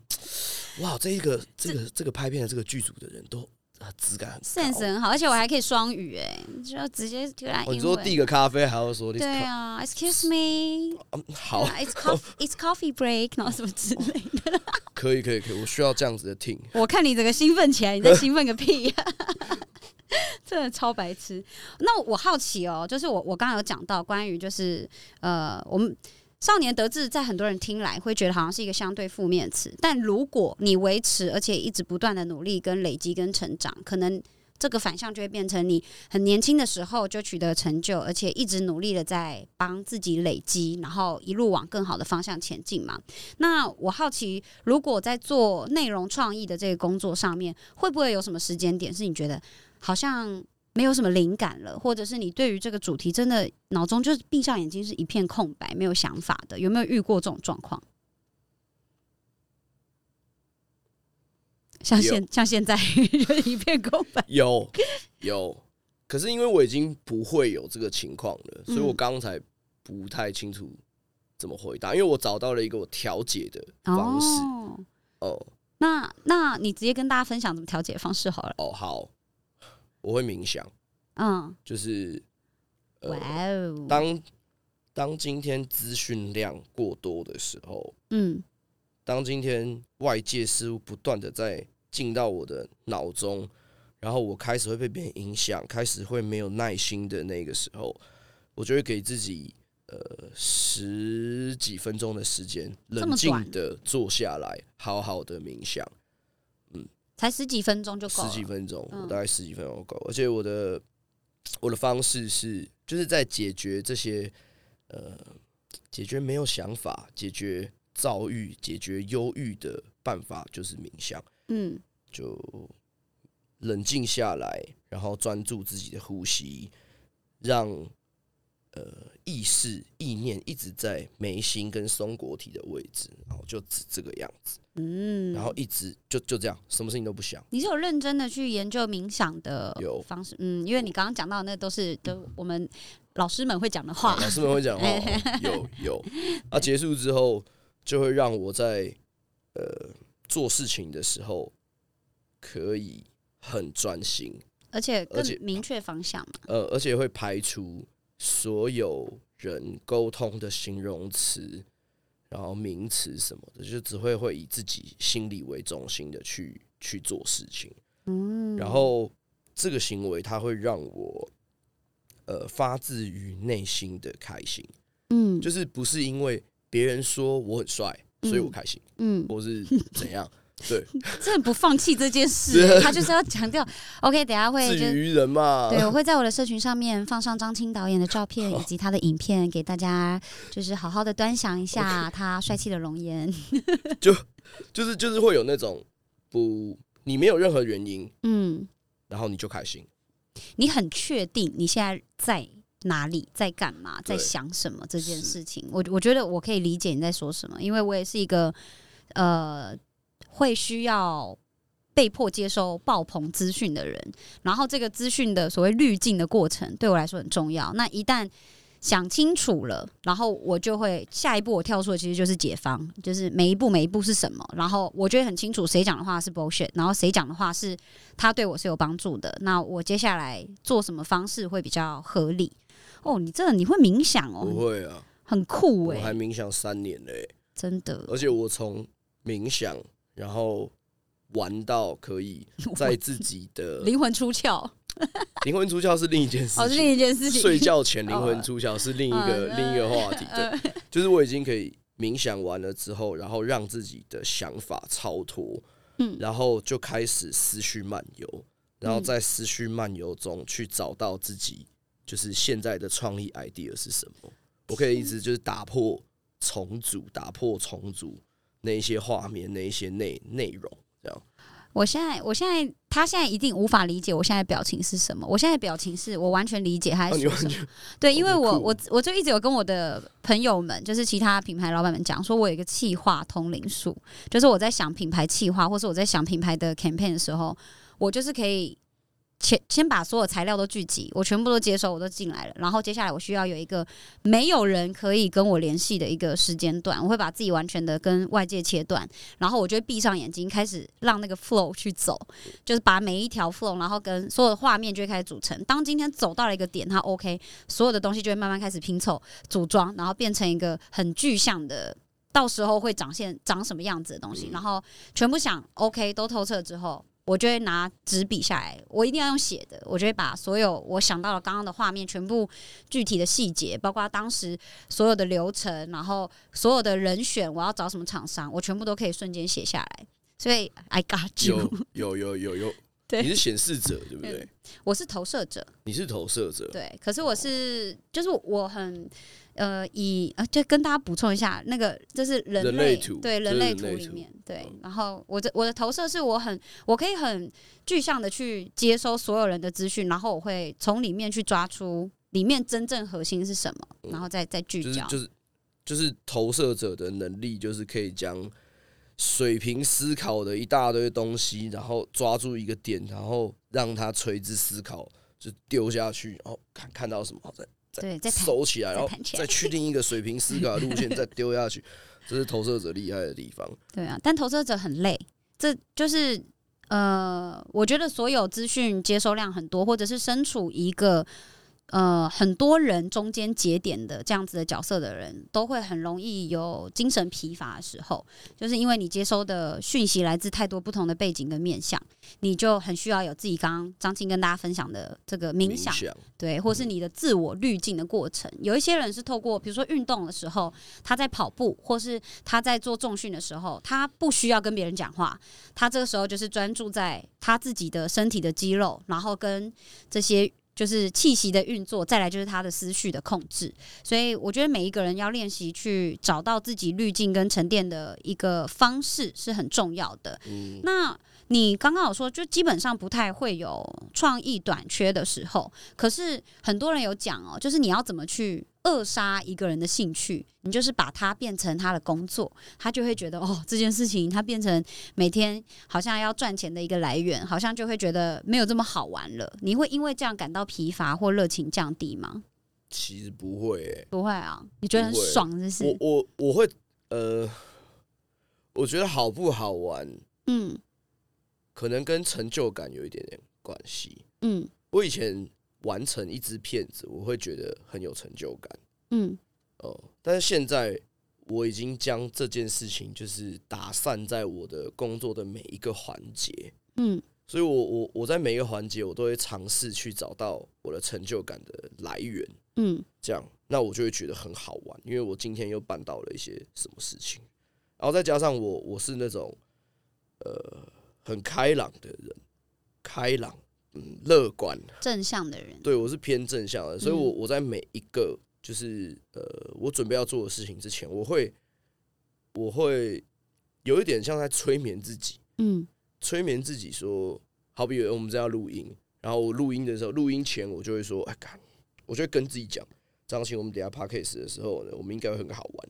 哇，这一个这个这个拍片的这个剧组的人都。质感很，sense 很好，而且我还可以双语哎，就直接就来。你说递个咖啡还要说？对啊，Excuse me，好，It's coffee，It's coffee break，然后什么之类的。可以可以可以，我需要这样子的听。我看你整个兴奋起来，你在兴奋个屁呀！真的超白痴。那我好奇哦，就是我我刚刚有讲到关于就是呃我们。少年得志，在很多人听来会觉得好像是一个相对负面词，但如果你维持，而且一直不断的努力、跟累积、跟成长，可能这个反向就会变成你很年轻的时候就取得成就，而且一直努力的在帮自己累积，然后一路往更好的方向前进嘛。那我好奇，如果在做内容创意的这个工作上面，会不会有什么时间点是你觉得好像？没有什么灵感了，或者是你对于这个主题真的脑中就是闭上眼睛是一片空白，没有想法的，有没有遇过这种状况？像现像现在 *laughs* 一片空白，有有，可是因为我已经不会有这个情况了，所以我刚才不太清楚怎么回答，因为我找到了一个我调解的方式。哦，那那你直接跟大家分享怎么调解方式好了。哦，好。我会冥想，嗯，就是，哇哦，当当今天资讯量过多的时候，嗯，当今天外界事物不断的在进到我的脑中，然后我开始会被别人影响，开始会没有耐心的那个时候，我就会给自己呃十几分钟的时间，冷静的坐下来，好好的冥想。才十几分钟就够，十几分钟，大概十几分钟够。而且我的我的方式是，就是在解决这些呃，解决没有想法、解决躁郁、解决忧郁的办法，就是冥想。嗯，就冷静下来，然后专注自己的呼吸，让呃意识、意念一直在眉心跟松果体的位置，然后就只这个样子。嗯，然后一直就就这样，什么事情都不想。你是有认真的去研究冥想的方式？嗯，因为你刚刚讲到那都是都我们老师们会讲的话，老师们会讲话，*laughs* 有有。啊，结束之后就会让我在呃做事情的时候可以很专心，而且更明确方向嘛。呃，而且会排除所有人沟通的形容词。然后名词什么的，就只会会以自己心理为中心的去去做事情。嗯，然后这个行为它会让我呃发自于内心的开心。嗯，就是不是因为别人说我很帅，所以我开心。嗯，或是怎样。*laughs* 对，*laughs* 真的不放弃这件事，*laughs* 他就是要强调。OK，等下会至于人嘛？对，我会在我的社群上面放上张青导演的照片 *laughs* 以及他的影片，给大家就是好好的端详一下他帅气的容颜。就就是就是会有那种不，你没有任何原因，嗯，然后你就开心。你很确定你现在在哪里，在干嘛，在想什么这件事情？我我觉得我可以理解你在说什么，因为我也是一个呃。会需要被迫接收爆棚资讯的人，然后这个资讯的所谓滤镜的过程对我来说很重要。那一旦想清楚了，然后我就会下一步我跳出的其实就是解方，就是每一步每一步是什么，然后我觉得很清楚谁讲的话是 bullshit，然后谁讲的话是他对我是有帮助的，那我接下来做什么方式会比较合理？哦，你这你会冥想哦？不会啊，很酷哎！我还冥想三年嘞，真的，而且我从冥想然后玩到可以 *laughs* 在自己的 *laughs* 灵魂出窍。*laughs* 灵魂出窍是另一件事情，是另一件事情。睡觉前灵魂出窍是另一个另一个话题。对，就是我已经可以冥想完了之后，然后让自己的想法超脱，嗯，然后就开始思绪漫游，然后在思绪漫游中去找到自己，就是现在的创意 idea 是什么。我可以一直就是打破重组，打破重组那一些画面，那一些内内容，这样。我现在，我现在，他现在一定无法理解我现在表情是什么。我现在表情是我完全理解他在说什么。对，因为我我我就一直有跟我的朋友们，就是其他品牌老板们讲，说我有一个气化通灵术，就是我在想品牌气化，或是我在想品牌的 campaign 的时候，我就是可以。先先把所有材料都聚集，我全部都接收，我都进来了。然后接下来我需要有一个没有人可以跟我联系的一个时间段，我会把自己完全的跟外界切断，然后我就闭上眼睛，开始让那个 flow 去走，就是把每一条 flow，然后跟所有的画面就会开始组成。当今天走到了一个点，它 OK，所有的东西就会慢慢开始拼凑、组装，然后变成一个很具象的，到时候会长现长什么样子的东西。然后全部想 OK 都透彻之后。我就会拿纸笔下来，我一定要用写的。我就会把所有我想到了刚刚的画面，全部具体的细节，包括当时所有的流程，然后所有的人选，我要找什么厂商，我全部都可以瞬间写下来。所以，I got you。有有有有有，*laughs* 对你是显示者对不对？我是投射者。你是投射者。对，可是我是，就是我很。呃，以呃，就跟大家补充一下，那个这是人类对人类图里面对，然后我的我的投射是我很我可以很具象的去接收所有人的资讯，然后我会从里面去抓出里面真正核心是什么，然后再再聚焦，就是就是投射者的能力，就是可以将水平思考的一大堆东西，然后抓住一个点，然后让它垂直思考，就丢下去，然后看看到什么再。对，再收起来，然后再确定一个水平思考的路线，*laughs* 再丢下去，这是投射者厉害的地方。对啊，但投射者很累，这就是呃，我觉得所有资讯接收量很多，或者是身处一个。呃，很多人中间节点的这样子的角色的人，都会很容易有精神疲乏的时候，就是因为你接收的讯息来自太多不同的背景跟面向，你就很需要有自己刚刚张青跟大家分享的这个冥想，对，或是你的自我滤镜的过程。有一些人是透过，比如说运动的时候，他在跑步，或是他在做重训的时候，他不需要跟别人讲话，他这个时候就是专注在他自己的身体的肌肉，然后跟这些。就是气息的运作，再来就是他的思绪的控制，所以我觉得每一个人要练习去找到自己滤镜跟沉淀的一个方式是很重要的。嗯那。你刚刚有说，就基本上不太会有创意短缺的时候。可是很多人有讲哦，就是你要怎么去扼杀一个人的兴趣？你就是把它变成他的工作，他就会觉得哦，这件事情他变成每天好像要赚钱的一个来源，好像就会觉得没有这么好玩了。你会因为这样感到疲乏或热情降低吗？其实不会，不会啊。你觉得很爽，是是？我我我会呃，我觉得好不好玩？嗯。可能跟成就感有一点点关系。嗯，我以前完成一支片子，我会觉得很有成就感。嗯，哦，但是现在我已经将这件事情就是打散在我的工作的每一个环节。嗯，所以我我我在每一个环节，我都会尝试去找到我的成就感的来源。嗯，这样那我就会觉得很好玩，因为我今天又办到了一些什么事情，然后再加上我我是那种呃。很开朗的人，开朗，嗯，乐观、正向的人，对我是偏正向的，所以，我我在每一个就是呃，我准备要做的事情之前，我会，我会有一点像在催眠自己，嗯，催眠自己说，好比我们这样录音，然后我录音的时候，录音前我就会说，哎，干，我就会跟自己讲，张琴，我们等下 p a r k a s 的时候呢，我们应该会很好玩。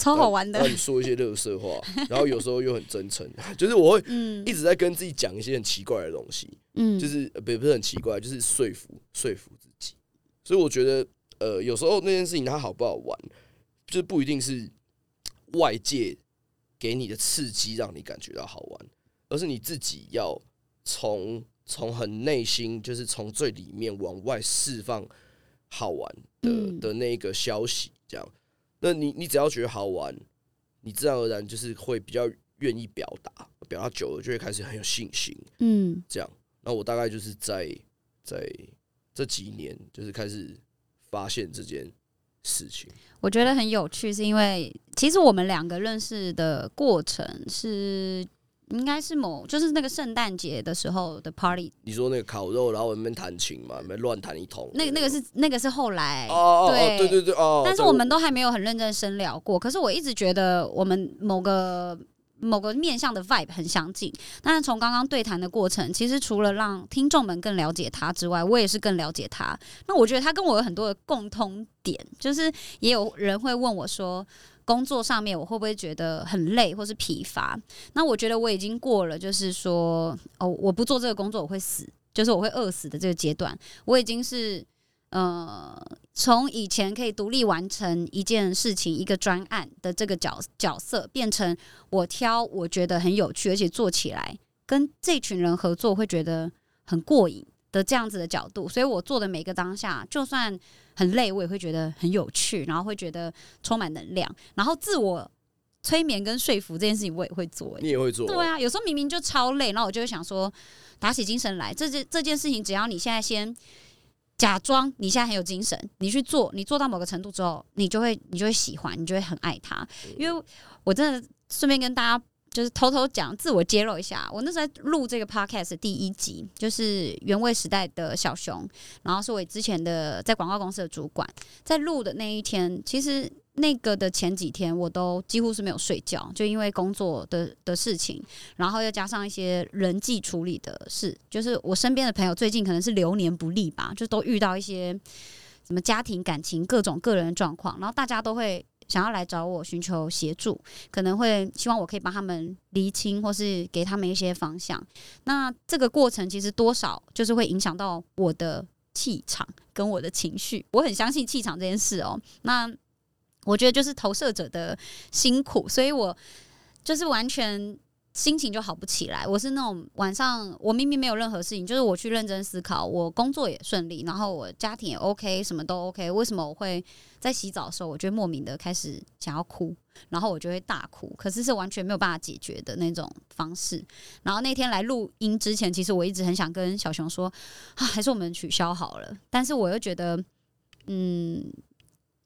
超好玩的，让你说一些乐色话，然后有时候又很真诚，*laughs* 就是我会一直在跟自己讲一些很奇怪的东西，嗯，就是不不是很奇怪，就是说服说服自己。所以我觉得呃，有时候那件事情它好不好玩，就不一定是外界给你的刺激让你感觉到好玩，而是你自己要从从很内心，就是从最里面往外释放好玩的的那个消息，这样。那你你只要觉得好玩，你自然而然就是会比较愿意表达，表达久了就会开始很有信心。嗯，这样。那我大概就是在在这几年，就是开始发现这件事情。我觉得很有趣，是因为其实我们两个认识的过程是。应该是某就是那个圣诞节的时候的 party。你说那个烤肉，然后我们弹琴嘛，们乱弹一通。那个那个是那个是后来哦，对对对对哦。但是我们都还没有很认真深聊过。可是我一直觉得我们某个某个面向的 vibe 很相近。但是从刚刚对谈的过程，其实除了让听众们更了解他之外，我也是更了解他。那我觉得他跟我有很多的共通点，就是也有人会问我说。工作上面我会不会觉得很累或是疲乏？那我觉得我已经过了，就是说哦，我不做这个工作我会死，就是我会饿死的这个阶段。我已经是呃，从以前可以独立完成一件事情、一个专案的这个角角色，变成我挑我觉得很有趣，而且做起来跟这群人合作会觉得很过瘾的这样子的角度。所以我做的每个当下，就算。很累，我也会觉得很有趣，然后会觉得充满能量，然后自我催眠跟说服这件事情我也会做。你也会做？对啊，有时候明明就超累，然后我就会想说，打起精神来，这件这件事情，只要你现在先假装你现在很有精神，你去做，你做到某个程度之后，你就会你就会喜欢，你就会很爱他。因为我真的顺便跟大家。就是偷偷讲，自我揭露一下。我那时候录这个 podcast 第一集，就是原味时代的小熊，然后是我之前的在广告公司的主管。在录的那一天，其实那个的前几天，我都几乎是没有睡觉，就因为工作的的事情，然后又加上一些人际处理的事。就是我身边的朋友最近可能是流年不利吧，就都遇到一些什么家庭、感情各种个人状况，然后大家都会。想要来找我寻求协助，可能会希望我可以帮他们厘清，或是给他们一些方向。那这个过程其实多少就是会影响到我的气场跟我的情绪。我很相信气场这件事哦。那我觉得就是投射者的辛苦，所以我就是完全。心情就好不起来。我是那种晚上，我明明没有任何事情，就是我去认真思考，我工作也顺利，然后我家庭也 OK，什么都 OK。为什么我会在洗澡的时候，我就莫名的开始想要哭，然后我就会大哭，可是是完全没有办法解决的那种方式。然后那天来录音之前，其实我一直很想跟小熊说，啊，还是我们取消好了。但是我又觉得，嗯，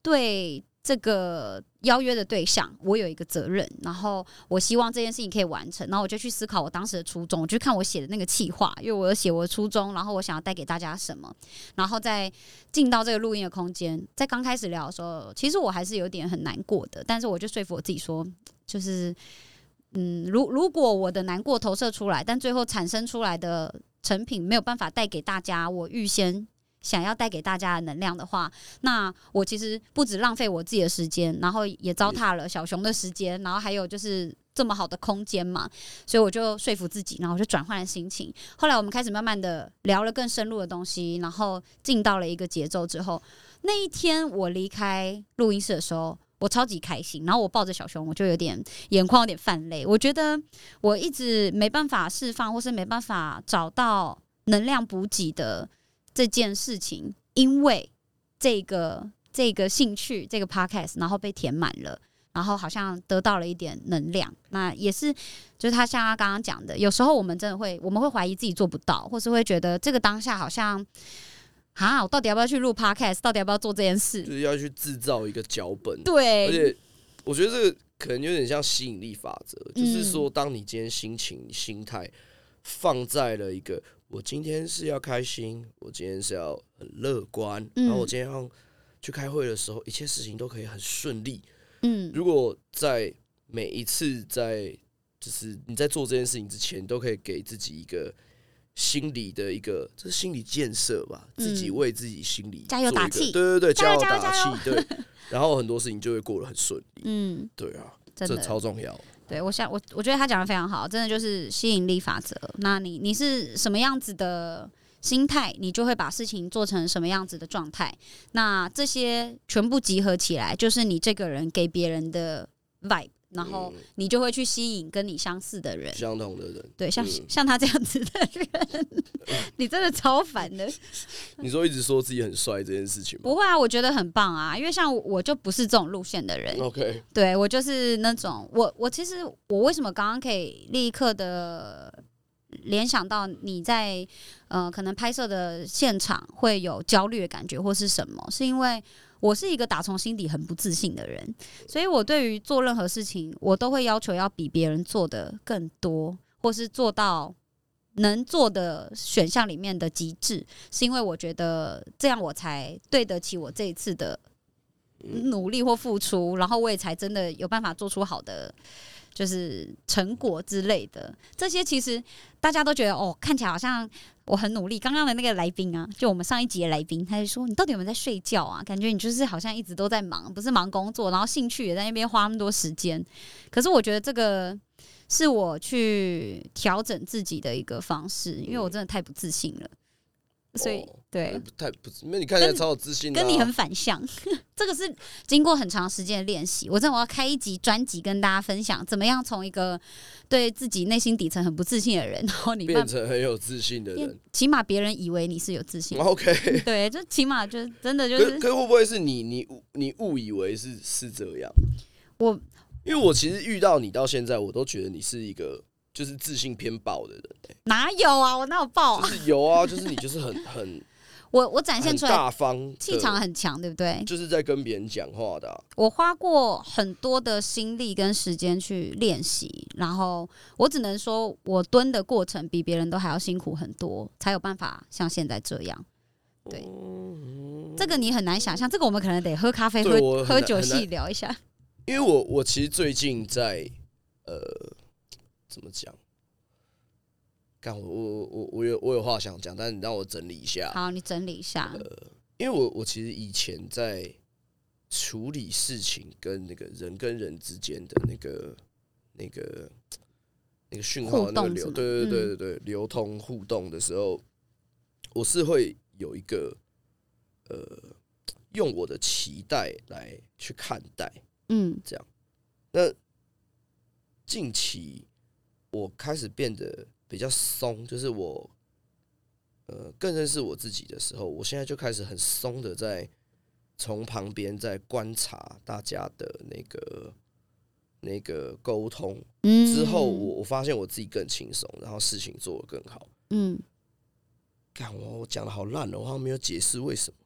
对。这个邀约的对象，我有一个责任，然后我希望这件事情可以完成，然后我就去思考我当时的初衷，我就看我写的那个企划，因为我有写我的初衷，然后我想要带给大家什么，然后再进到这个录音的空间，在刚开始聊的时候，其实我还是有点很难过的，但是我就说服我自己说，就是嗯，如如果我的难过投射出来，但最后产生出来的成品没有办法带给大家，我预先。想要带给大家的能量的话，那我其实不止浪费我自己的时间，然后也糟蹋了小熊的时间，然后还有就是这么好的空间嘛，所以我就说服自己，然后我就转换了心情。后来我们开始慢慢的聊了更深入的东西，然后进到了一个节奏之后，那一天我离开录音室的时候，我超级开心，然后我抱着小熊，我就有点眼眶有点泛泪。我觉得我一直没办法释放，或是没办法找到能量补给的。这件事情，因为这个这个兴趣，这个 podcast，然后被填满了，然后好像得到了一点能量。那也是，就是他像他刚刚讲的，有时候我们真的会，我们会怀疑自己做不到，或是会觉得这个当下好像，啊，我到底要不要去录 podcast？到底要不要做这件事？就是要去制造一个脚本。对，而且我觉得这个可能有点像吸引力法则，就是说，当你今天心情、心态放在了一个。我今天是要开心，我今天是要很乐观，然后我今天要去开会的时候，一切事情都可以很顺利。嗯，如果在每一次在就是你在做这件事情之前，都可以给自己一个心理的一个这是心理建设吧，自己为自己心理加油打气，对对对，加油打气，对，*laughs* 然后很多事情就会过得很顺利。嗯，对啊，这超重要。对，我想我我觉得他讲的非常好，真的就是吸引力法则。那你你是什么样子的心态，你就会把事情做成什么样子的状态。那这些全部集合起来，就是你这个人给别人的 vibe。然后你就会去吸引跟你相似的人，相同的人，对，像像他这样子的人，*laughs* 你真的超烦的。*laughs* 你说一直说自己很帅这件事情，不会啊，我觉得很棒啊，因为像我就不是这种路线的人。OK，对我就是那种，我我其实我为什么刚刚可以立刻的联想到你在呃可能拍摄的现场会有焦虑的感觉或是什么，是因为。我是一个打从心底很不自信的人，所以我对于做任何事情，我都会要求要比别人做的更多，或是做到能做的选项里面的极致，是因为我觉得这样我才对得起我这一次的努力或付出，然后我也才真的有办法做出好的。就是成果之类的，这些其实大家都觉得哦，看起来好像我很努力。刚刚的那个来宾啊，就我们上一集的来宾，他就说：“你到底有没有在睡觉啊？感觉你就是好像一直都在忙，不是忙工作，然后兴趣也在那边花那么多时间。”可是我觉得这个是我去调整自己的一个方式，因为我真的太不自信了。所以，对，太不，那你看起来超有自信，跟你很反向。*laughs* 这个是经过很长时间的练习。我真的我要开一集专辑跟大家分享，怎么样从一个对自己内心底层很不自信的人，然后你变成很有自信的人。起码别人以为你是有自信。OK，*laughs* 对，就起码就真的就是。可会不会是你你你误以为是是这样？我因为我其实遇到你到现在，我都觉得你是一个。就是自信偏爆的人，哪有啊？我哪有爆啊？就是有啊，就是你就是很很，我我展现出来大方，气场很强，对不对？就是在跟别人讲话的。我花过很多的心力跟时间去练习，然后我只能说，我蹲的过程比别人都还要辛苦很多，才有办法像现在这样。对，这个你很难想象，这个我们可能得喝咖啡、喝喝酒细聊一下。因为我我其实最近在呃。怎么讲？干我我我我有我有话想讲，但是你让我整理一下。好，你整理一下。呃，因为我我其实以前在处理事情跟那个人跟人之间的那个那个那个讯号那个流，对对对对对，流通互动的时候，我是会有一个呃，用我的期待来去看待，嗯，这样。那近期。我开始变得比较松，就是我，呃，更认识我自己的时候，我现在就开始很松的在从旁边在观察大家的那个那个沟通，之后我我发现我自己更轻松，然后事情做得更好。嗯，看我我讲的好烂哦，我好像没有解释为什么。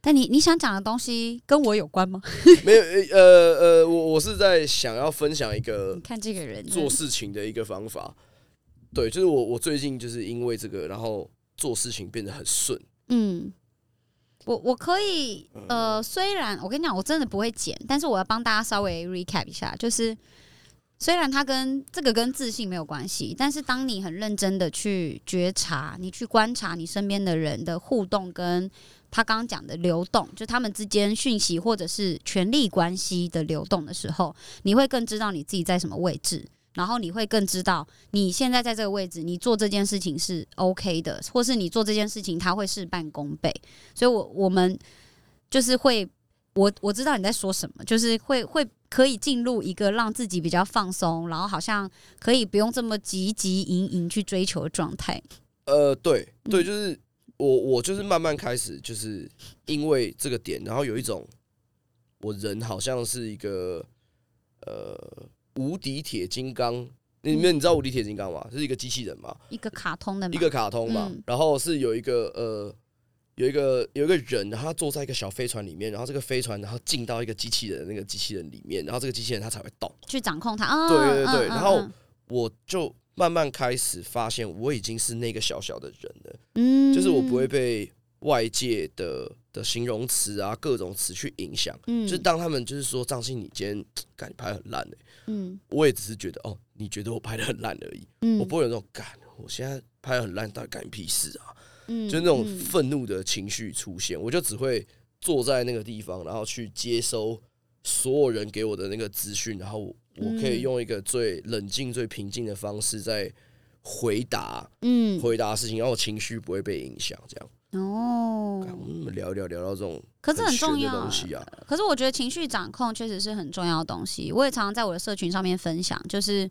但你你想讲的东西跟我有关吗？*laughs* 没有，呃呃，我我是在想要分享一个看这个人做事情的一个方法。对，就是我我最近就是因为这个，然后做事情变得很顺。嗯，我我可以，呃，虽然我跟你讲，我真的不会剪，但是我要帮大家稍微 recap 一下，就是虽然它跟这个跟自信没有关系，但是当你很认真的去觉察，你去观察你身边的人的互动跟。他刚刚讲的流动，就他们之间讯息或者是权力关系的流动的时候，你会更知道你自己在什么位置，然后你会更知道你现在在这个位置，你做这件事情是 OK 的，或是你做这件事情它会事半功倍。所以，我我们就是会，我我知道你在说什么，就是会会可以进入一个让自己比较放松，然后好像可以不用这么急急营营去追求的状态。呃，对对，就是。我我就是慢慢开始，就是因为这个点，然后有一种我人好像是一个呃无敌铁金刚，你们你知道无敌铁金刚吗？是一个机器人嘛？一个卡通的，一个卡通嘛。然后是有一个呃有一个有一个人，他坐在一个小飞船里面，然后这个飞船然后进到一个机器人那个机器人里面，然后这个机器人它才会动，去掌控它。对对对，然后我就。慢慢开始发现，我已经是那个小小的人了。嗯，就是我不会被外界的的形容词啊、各种词去影响。嗯，就是当他们就是说张信，你今天感觉拍很烂哎。嗯，我也只是觉得哦，你觉得我拍的很烂而已。嗯，我不会有那种感，我现在拍的很烂，到底干你屁事啊？嗯，就那种愤怒的情绪出现，我就只会坐在那个地方，然后去接收所有人给我的那个资讯，然后。我可以用一个最冷静、最平静的方式，在回答，嗯，回答事情，然后情绪不会被影响，这样。哦，我们聊一聊，聊到这种，可是很重要东西啊。可是我觉得情绪掌控确实是很重要的东西。我也常常在我的社群上面分享，就是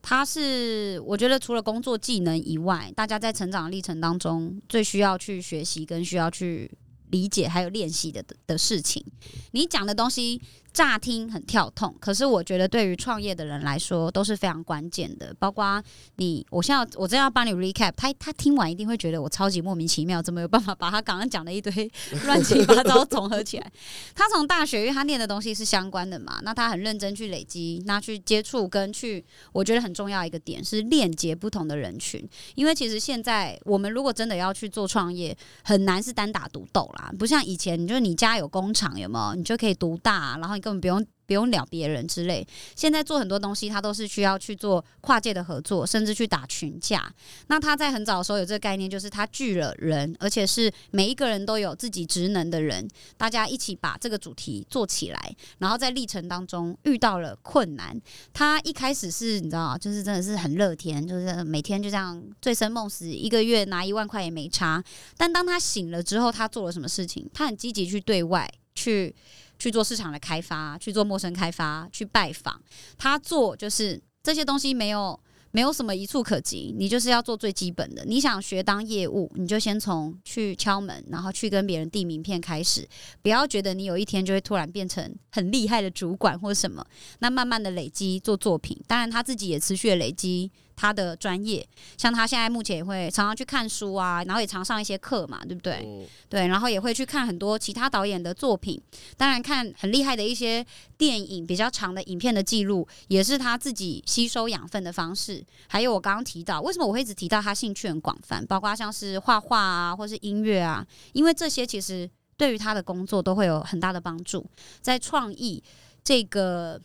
它是我觉得除了工作技能以外，大家在成长历程当中最需要去学习跟需要去理解还有练习的的事情。你讲的东西。乍听很跳痛，可是我觉得对于创业的人来说都是非常关键的。包括你，我现在我真要帮你 recap，他他听完一定会觉得我超级莫名其妙，怎么有办法把他刚刚讲的一堆乱七八糟总合起来？*laughs* 他从大学，因为他念的东西是相关的嘛，那他很认真去累积，那去接触跟去，我觉得很重要一个点是链接不同的人群。因为其实现在我们如果真的要去做创业，很难是单打独斗啦，不像以前，你就你家有工厂有没有，你就可以独大，然后。根本不用不用聊别人之类。现在做很多东西，他都是需要去做跨界的合作，甚至去打群架。那他在很早的时候有这个概念，就是他聚了人，而且是每一个人都有自己职能的人，大家一起把这个主题做起来。然后在历程当中遇到了困难，他一开始是你知道，就是真的是很乐天，就是每天就这样醉生梦死，一个月拿一万块也没差。但当他醒了之后，他做了什么事情？他很积极去对外去。去做市场的开发，去做陌生开发，去拜访。他做就是这些东西没有没有什么一触可及，你就是要做最基本的。你想学当业务，你就先从去敲门，然后去跟别人递名片开始。不要觉得你有一天就会突然变成很厉害的主管或什么。那慢慢的累积做作品，当然他自己也持续的累积。他的专业，像他现在目前也会常常去看书啊，然后也常上一些课嘛，对不对？对，然后也会去看很多其他导演的作品，当然看很厉害的一些电影比较长的影片的记录，也是他自己吸收养分的方式。还有我刚刚提到，为什么我会一直提到他兴趣很广泛，包括像是画画啊，或是音乐啊，因为这些其实对于他的工作都会有很大的帮助，在创意这个。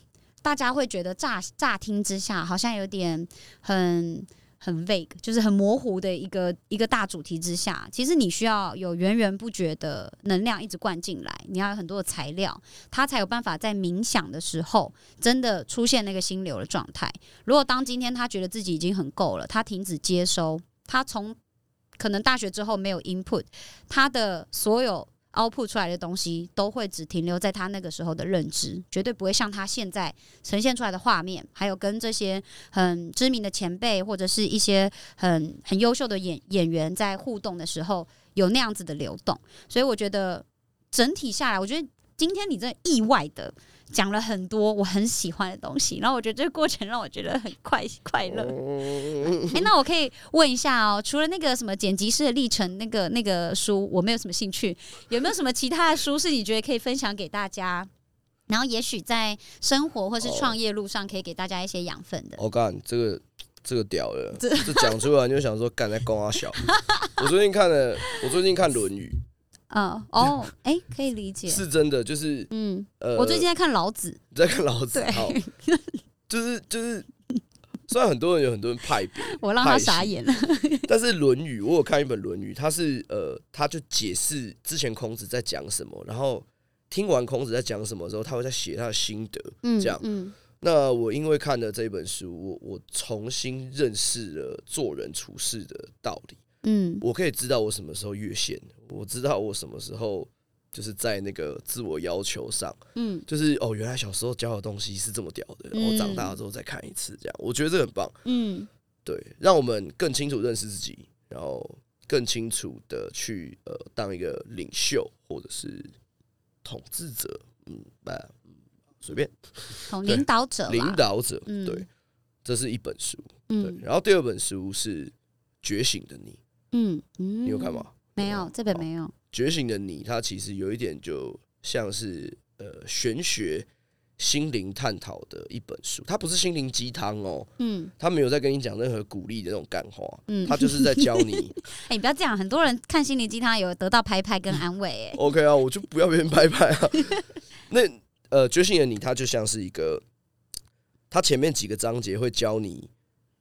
大家会觉得乍乍听之下好像有点很很 vague，就是很模糊的一个一个大主题之下，其实你需要有源源不绝的能量一直灌进来，你要有很多的材料，它才有办法在冥想的时候真的出现那个心流的状态。如果当今天他觉得自己已经很够了，他停止接收，他从可能大学之后没有 input，他的所有。凹凸出来的东西都会只停留在他那个时候的认知，绝对不会像他现在呈现出来的画面，还有跟这些很知名的前辈或者是一些很很优秀的演演员在互动的时候有那样子的流动。所以我觉得整体下来，我觉得今天你这意外的。讲了很多我很喜欢的东西，然后我觉得这个过程让我觉得很快 *laughs* 快乐。哎，那我可以问一下哦，除了那个什么剪辑师的历程那个那个书，我没有什么兴趣，有没有什么其他的书是你觉得可以分享给大家？然后也许在生活或是创业路上可以给大家一些养分的。我干，这个这个屌了，这讲出来就想说干在公阿小。我最近看了，我最近看《论语》。嗯哦，哎，可以理解，*laughs* 是真的，就是嗯，呃，我最近在看老子，在看老子，好，就是就是，虽然很多人有很多人派别，*laughs* 我让他傻眼。了，但是《论语》，我有看一本《论语》，他是呃，他就解释之前孔子在讲什么，然后听完孔子在讲什么之后，他会再写他的心得，嗯，这样，嗯，那我因为看了这本书，我我重新认识了做人处事的道理。嗯，我可以知道我什么时候越线，我知道我什么时候就是在那个自我要求上，嗯，就是哦，原来小时候教的东西是这么屌的，然后长大了之后再看一次，这样我觉得这很棒，嗯，对，让我们更清楚认识自己，然后更清楚的去呃当一个领袖或者是统治者，嗯，吧，随便，从领导者，领导者，对，这是一本书，对，然后第二本书是觉醒的你。嗯嗯，你有看吗？没有，这本没有。觉醒的你，它其实有一点就像是呃玄学、心灵探讨的一本书。它不是心灵鸡汤哦，嗯，它没有在跟你讲任何鼓励的那种干话，嗯，它就是在教你。*laughs* 哎，你不要这样，很多人看心灵鸡汤有得到拍拍跟安慰。哎 OK 啊，我就不要别人拍拍啊。*laughs* 那呃，觉醒的你，它就像是一个，它前面几个章节会教你，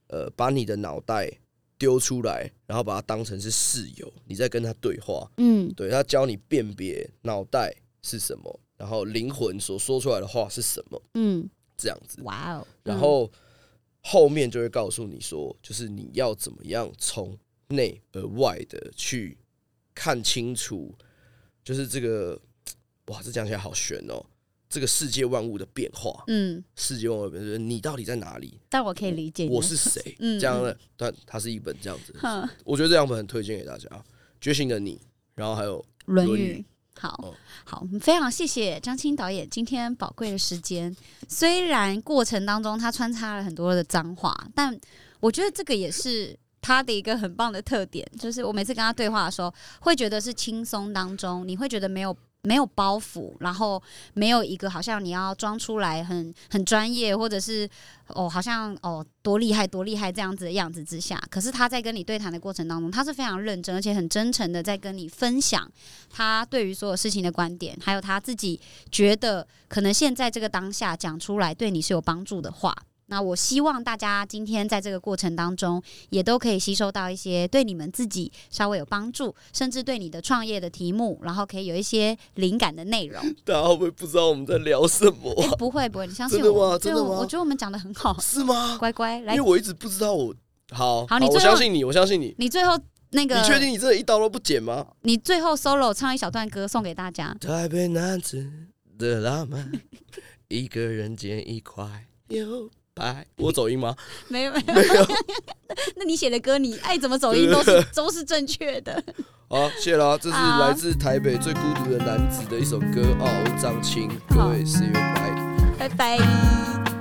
呃，把你的脑袋。丢出来，然后把它当成是室友，你在跟他对话。嗯，对他教你辨别脑袋是什么，然后灵魂所说出来的话是什么。嗯，这样子。哇哦。然后后面就会告诉你说，就是你要怎么样从内而外的去看清楚，就是这个，哇，这讲起来好悬哦。这个世界万物的变化，嗯，世界万物变化，你到底在哪里？但我可以理解我是谁，嗯，这样的，但它是一本这样子，我觉得这两本很推荐给大家，《觉醒的你》，然后还有《论语》。好好，非常谢谢张青导演今天宝贵的时间。虽然过程当中他穿插了很多的脏话，但我觉得这个也是他的一个很棒的特点，就是我每次跟他对话的时候，会觉得是轻松当中，你会觉得没有。没有包袱，然后没有一个好像你要装出来很很专业，或者是哦好像哦多厉害多厉害这样子的样子之下，可是他在跟你对谈的过程当中，他是非常认真而且很真诚的在跟你分享他对于所有事情的观点，还有他自己觉得可能现在这个当下讲出来对你是有帮助的话。那我希望大家今天在这个过程当中，也都可以吸收到一些对你们自己稍微有帮助，甚至对你的创业的题目，然后可以有一些灵感的内容。*laughs* 大家会不会不知道我们在聊什么？不会不会，你相信我，真的吗？我觉得我们讲的很好，*laughs* 是吗？*laughs* 乖乖，来，因为我一直不知道我好，好，你我相信你，我相信你。你最后那个，你确定你这一刀都不剪吗？你最后 solo 唱一小段歌送给大家。台北男子的浪漫，一个人剪一块有。哎，我走音吗？没有没有没有。*laughs* 那你写的歌，你爱怎么走音都是都是正确的。好，谢了，这是来自台北最孤独的男子的一首歌哦，张青，各位，see you，拜拜。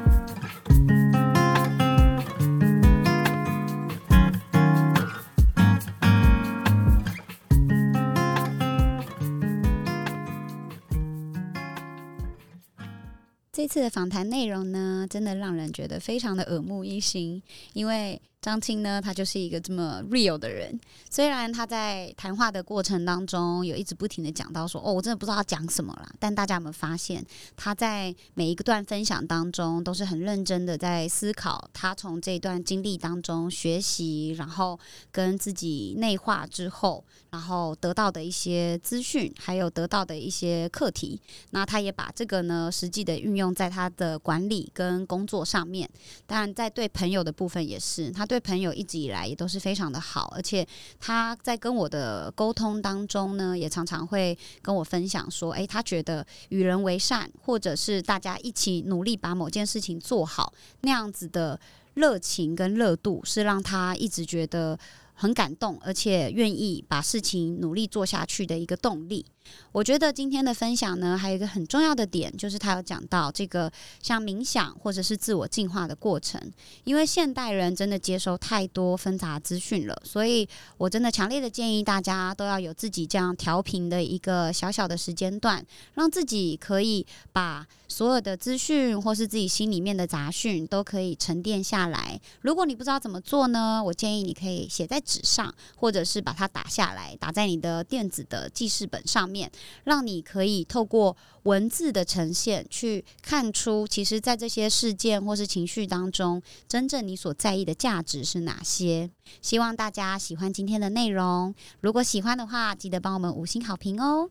这次的访谈内容呢，真的让人觉得非常的耳目一新，因为。张青呢，他就是一个这么 real 的人。虽然他在谈话的过程当中有一直不停的讲到说：“哦，我真的不知道他讲什么了。”但大家有没有发现，他在每一个段分享当中都是很认真的在思考，他从这段经历当中学习，然后跟自己内化之后，然后得到的一些资讯，还有得到的一些课题。那他也把这个呢实际的运用在他的管理跟工作上面。当然，在对朋友的部分也是，他对。对朋友一直以来也都是非常的好，而且他在跟我的沟通当中呢，也常常会跟我分享说，诶，他觉得与人为善，或者是大家一起努力把某件事情做好，那样子的热情跟热度，是让他一直觉得很感动，而且愿意把事情努力做下去的一个动力。我觉得今天的分享呢，还有一个很重要的点，就是他有讲到这个像冥想或者是自我进化的过程。因为现代人真的接收太多纷杂资讯了，所以我真的强烈的建议大家都要有自己这样调频的一个小小的时间段，让自己可以把所有的资讯或是自己心里面的杂讯都可以沉淀下来。如果你不知道怎么做呢，我建议你可以写在纸上，或者是把它打下来，打在你的电子的记事本上。面，让你可以透过文字的呈现，去看出其实，在这些事件或是情绪当中，真正你所在意的价值是哪些。希望大家喜欢今天的内容，如果喜欢的话，记得帮我们五星好评哦。